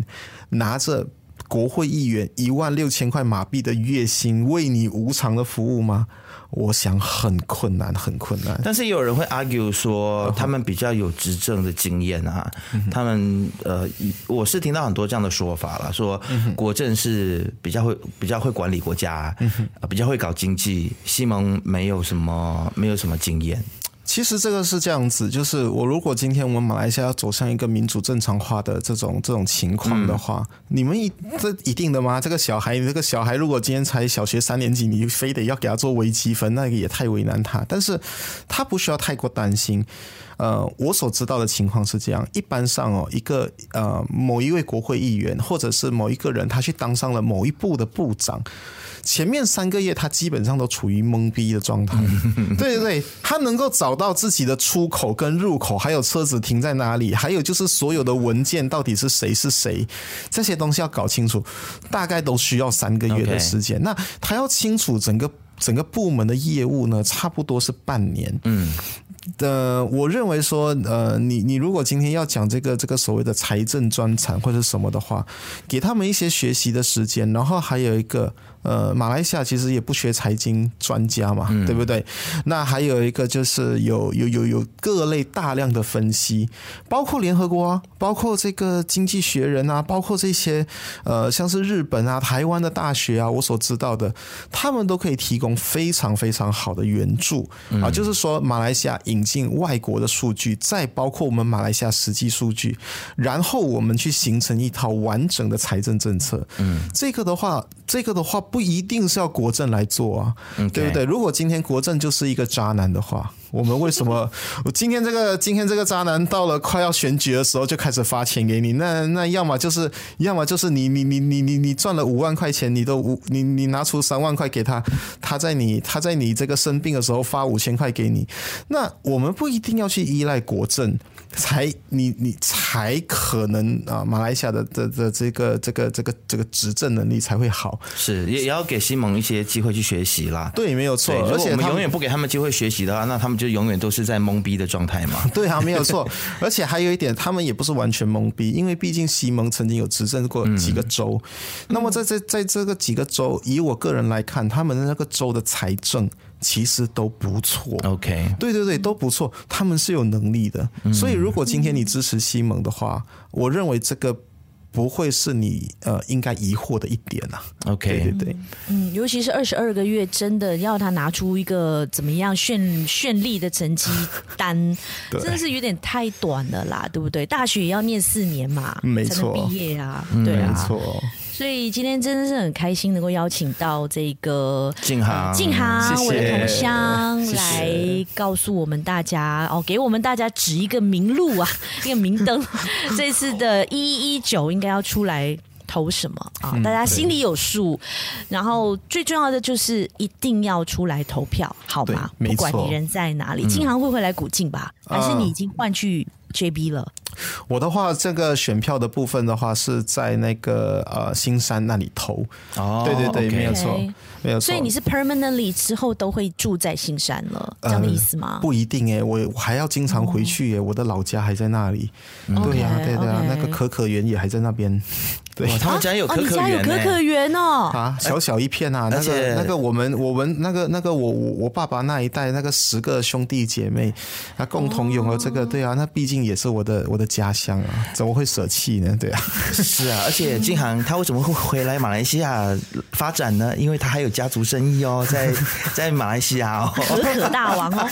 拿着。国会议员一万六千块马币的月薪为你无偿的服务吗？我想很困难，很困难。但是也有人会 argue 说，他们比较有执政的经验啊，他们呃，我是听到很多这样的说法了，说国政是比较会比较会管理国家，比较会搞经济。西蒙没有什么没有什么经验。其实这个是这样子，就是我如果今天我们马来西亚要走向一个民主正常化的这种这种情况的话，嗯、你们一这一定的吗？这个小孩，你这个小孩如果今天才小学三年级，你非得要给他做微积分，那个也太为难他。但是他不需要太过担心。呃，我所知道的情况是这样，一般上哦，一个呃某一位国会议员或者是某一个人，他去当上了某一部的部长。前面三个月，他基本上都处于懵逼的状态。对对对，他能够找到自己的出口跟入口，还有车子停在哪里，还有就是所有的文件到底是谁是谁，这些东西要搞清楚，大概都需要三个月的时间。那他要清楚整个整个部门的业务呢，差不多是半年。嗯。呃，我认为说，呃，你你如果今天要讲这个这个所谓的财政专长或者什么的话，给他们一些学习的时间，然后还有一个。呃，马来西亚其实也不缺财经专家嘛，嗯、对不对？那还有一个就是有有有有各类大量的分析，包括联合国啊，包括这个经济学人啊，包括这些呃，像是日本啊、台湾的大学啊，我所知道的，他们都可以提供非常非常好的援助啊。嗯、就是说，马来西亚引进外国的数据，再包括我们马来西亚实际数据，然后我们去形成一套完整的财政政策。嗯，这个的话，这个的话。不一定是要国政来做啊.对不对？如果今天国政就是一个渣男的话，我们为什么 我今天这个今天这个渣男到了快要选举的时候就开始发钱给你？那那要么就是要么就是你你你你你你赚了五万块钱，你都五你你拿出三万块给他，他在你他在你这个生病的时候发五千块给你。那我们不一定要去依赖国政。才你你才可能啊，马来西亚的的的这个这个这个这个执政能力才会好。是也也要给西蒙一些机会去学习啦。对，没有错。而且我们永远不给他们机会学习的话，那他们就永远都是在懵逼的状态嘛。对啊，没有错。而且还有一点，他们也不是完全懵逼，因为毕竟西蒙曾经有执政过几个州。嗯、那么在这在这个几个州，以我个人来看，他们的那个州的财政。其实都不错，OK，对对对，都不错，他们是有能力的。所以，如果今天你支持西蒙的话，我认为这个不会是你呃应该疑惑的一点啊。OK，对对对，嗯，尤其是二十二个月，真的要他拿出一个怎么样绚绚丽的成绩单，真的是有点太短了啦，对不对？大学也要念四年嘛，没错，毕业啊，对啊，没错。所以今天真的是很开心能够邀请到这个静航，静航，谢谢我的同乡来告诉我们大家哦，给我们大家指一个明路啊，一个明灯。这次的一一九应该要出来投什么啊？大家心里有数。然后最重要的就是一定要出来投票，好吗？不管你人在哪里，静航会回来古晋吧？还是你已经换去 JB 了？我的话，这个选票的部分的话，是在那个呃新山那里投。哦，对对对，没有错，没有错。所以你是 permanently 之后都会住在新山了，这样的意思吗？不一定哎，我还要经常回去耶，我的老家还在那里。对呀，对对呀，那个可可园也还在那边。对，他们家有可可园，你家有可可园哦？啊，小小一片啊，那个那个我们我们那个那个我我我爸爸那一代那个十个兄弟姐妹，他共同拥有这个，对啊，那毕竟也是我的我的家乡啊，怎么会舍弃呢？对啊，是啊，而且金航他为什么会回来马来西亚发展呢？因为他还有家族生意哦，在 在马来西亚哦，可可大王哦，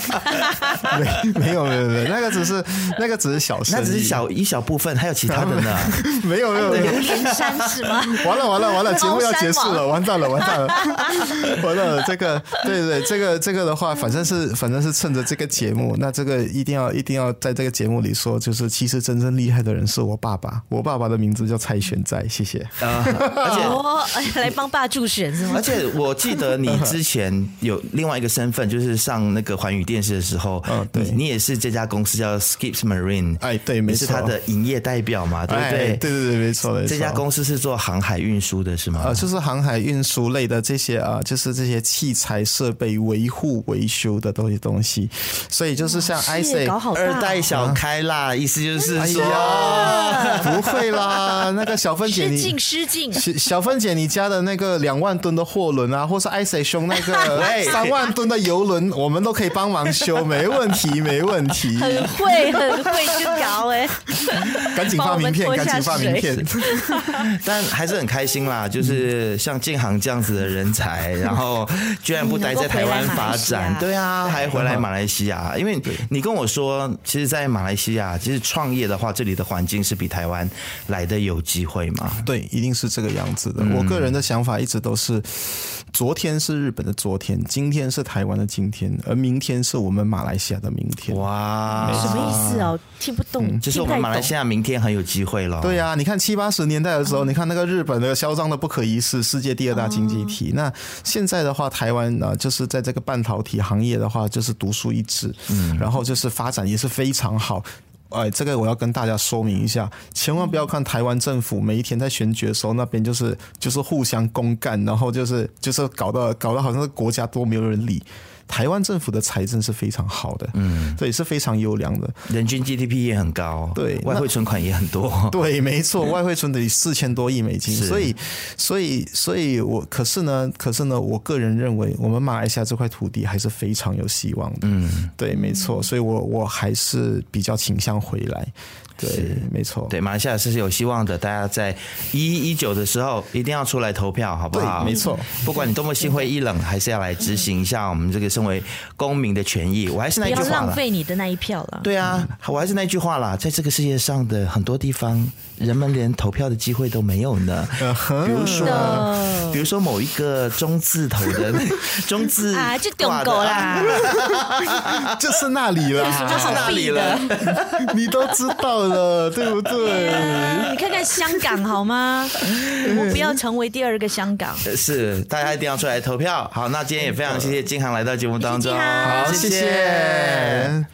没没有没有没有，那个只是那个只是小事，那只是小一小部分，还有其他的呢，没有没有没有。山是吗？完了完了完了，节目要结束了，完蛋了完蛋了，完了这个对对这个这个的话，反正是反正是趁着这个节目，那这个一定要一定要在这个节目里说，就是其实真正厉害的人是我爸爸，我爸爸的名字叫蔡旋在，谢谢。啊，而且我 来帮爸助选是吗？而且我记得你之前有另外一个身份，就是上那个环宇电视的时候，嗯，对，你也是这家公司叫 Skips Marine，哎，对，没错，是他的营业代表嘛，对不对？对对对，没错，这家公司是做航海运输的是吗？呃，就是航海运输类的这些啊，就是这些器材设备维护维修的东西东西，所以就是像 I say 二代小开啦，意思就是是说，不会啦，那个小芬姐你失敬失敬，小小芬姐你家的那个两万吨的货轮啊，或是艾塞兄那个 三万吨的游轮，我们都可以帮忙修，没问题，没问题。很会，很会去搞哎，赶紧发名片，赶紧发名片。但还是很开心啦，就是像建行这样子的人才，然后居然不待在台湾发展，对啊，还回来马来西亚，因为你跟我说，其实，在马来西亚，其实创业的话，这里的环境是比台湾来的有机会嘛？对，一定是这个样子的。我个人的想法一直都是，昨天是日本的昨天，今天是台湾的今天，而明天是我们马来西亚的明天。哇，什么意思哦？听不懂，就是我们马来西亚明天很有机会了。对呀，你看七八十年代的时候，你看那个日本的嚣张的不可一世，世界第二大经济体。那现在的话，台湾呢，就是在这个半导体行业的话，就是独树一帜，嗯，然后就是发展也是非常好。哎，这个我要跟大家说明一下，千万不要看台湾政府每一天在选举的时候，那边就是就是互相公干，然后就是就是搞得搞得好像是国家都没有人理。台湾政府的财政是非常好的，嗯，对，是非常优良的，人均 GDP 也很高，对，外汇存款也很多，对，没错，外汇存得四千多亿美金，所以，所以，所以我可是呢，可是呢，我个人认为，我们马来西亚这块土地还是非常有希望的，嗯，对，没错，所以我我还是比较倾向回来。对，没错，对，马来西亚是有希望的。大家在一一一九的时候一定要出来投票，好不好？没错，不管你多么心灰意冷，还是要来执行一下我们这个身为公民的权益。我还是那句话，不要浪费你的那一票了。对啊，我还是那句话啦，在这个世界上的很多地方，人们连投票的机会都没有呢。比如说，比如说某一个中字头的 中字啊，就丢狗啦，就是那里了，就是那里了，你都知道。了，对不对？你看看香港好吗？我不要成为第二个香港。是，大家一定要出来投票。好，那今天也非常谢谢金航来到节目当中。好，谢谢。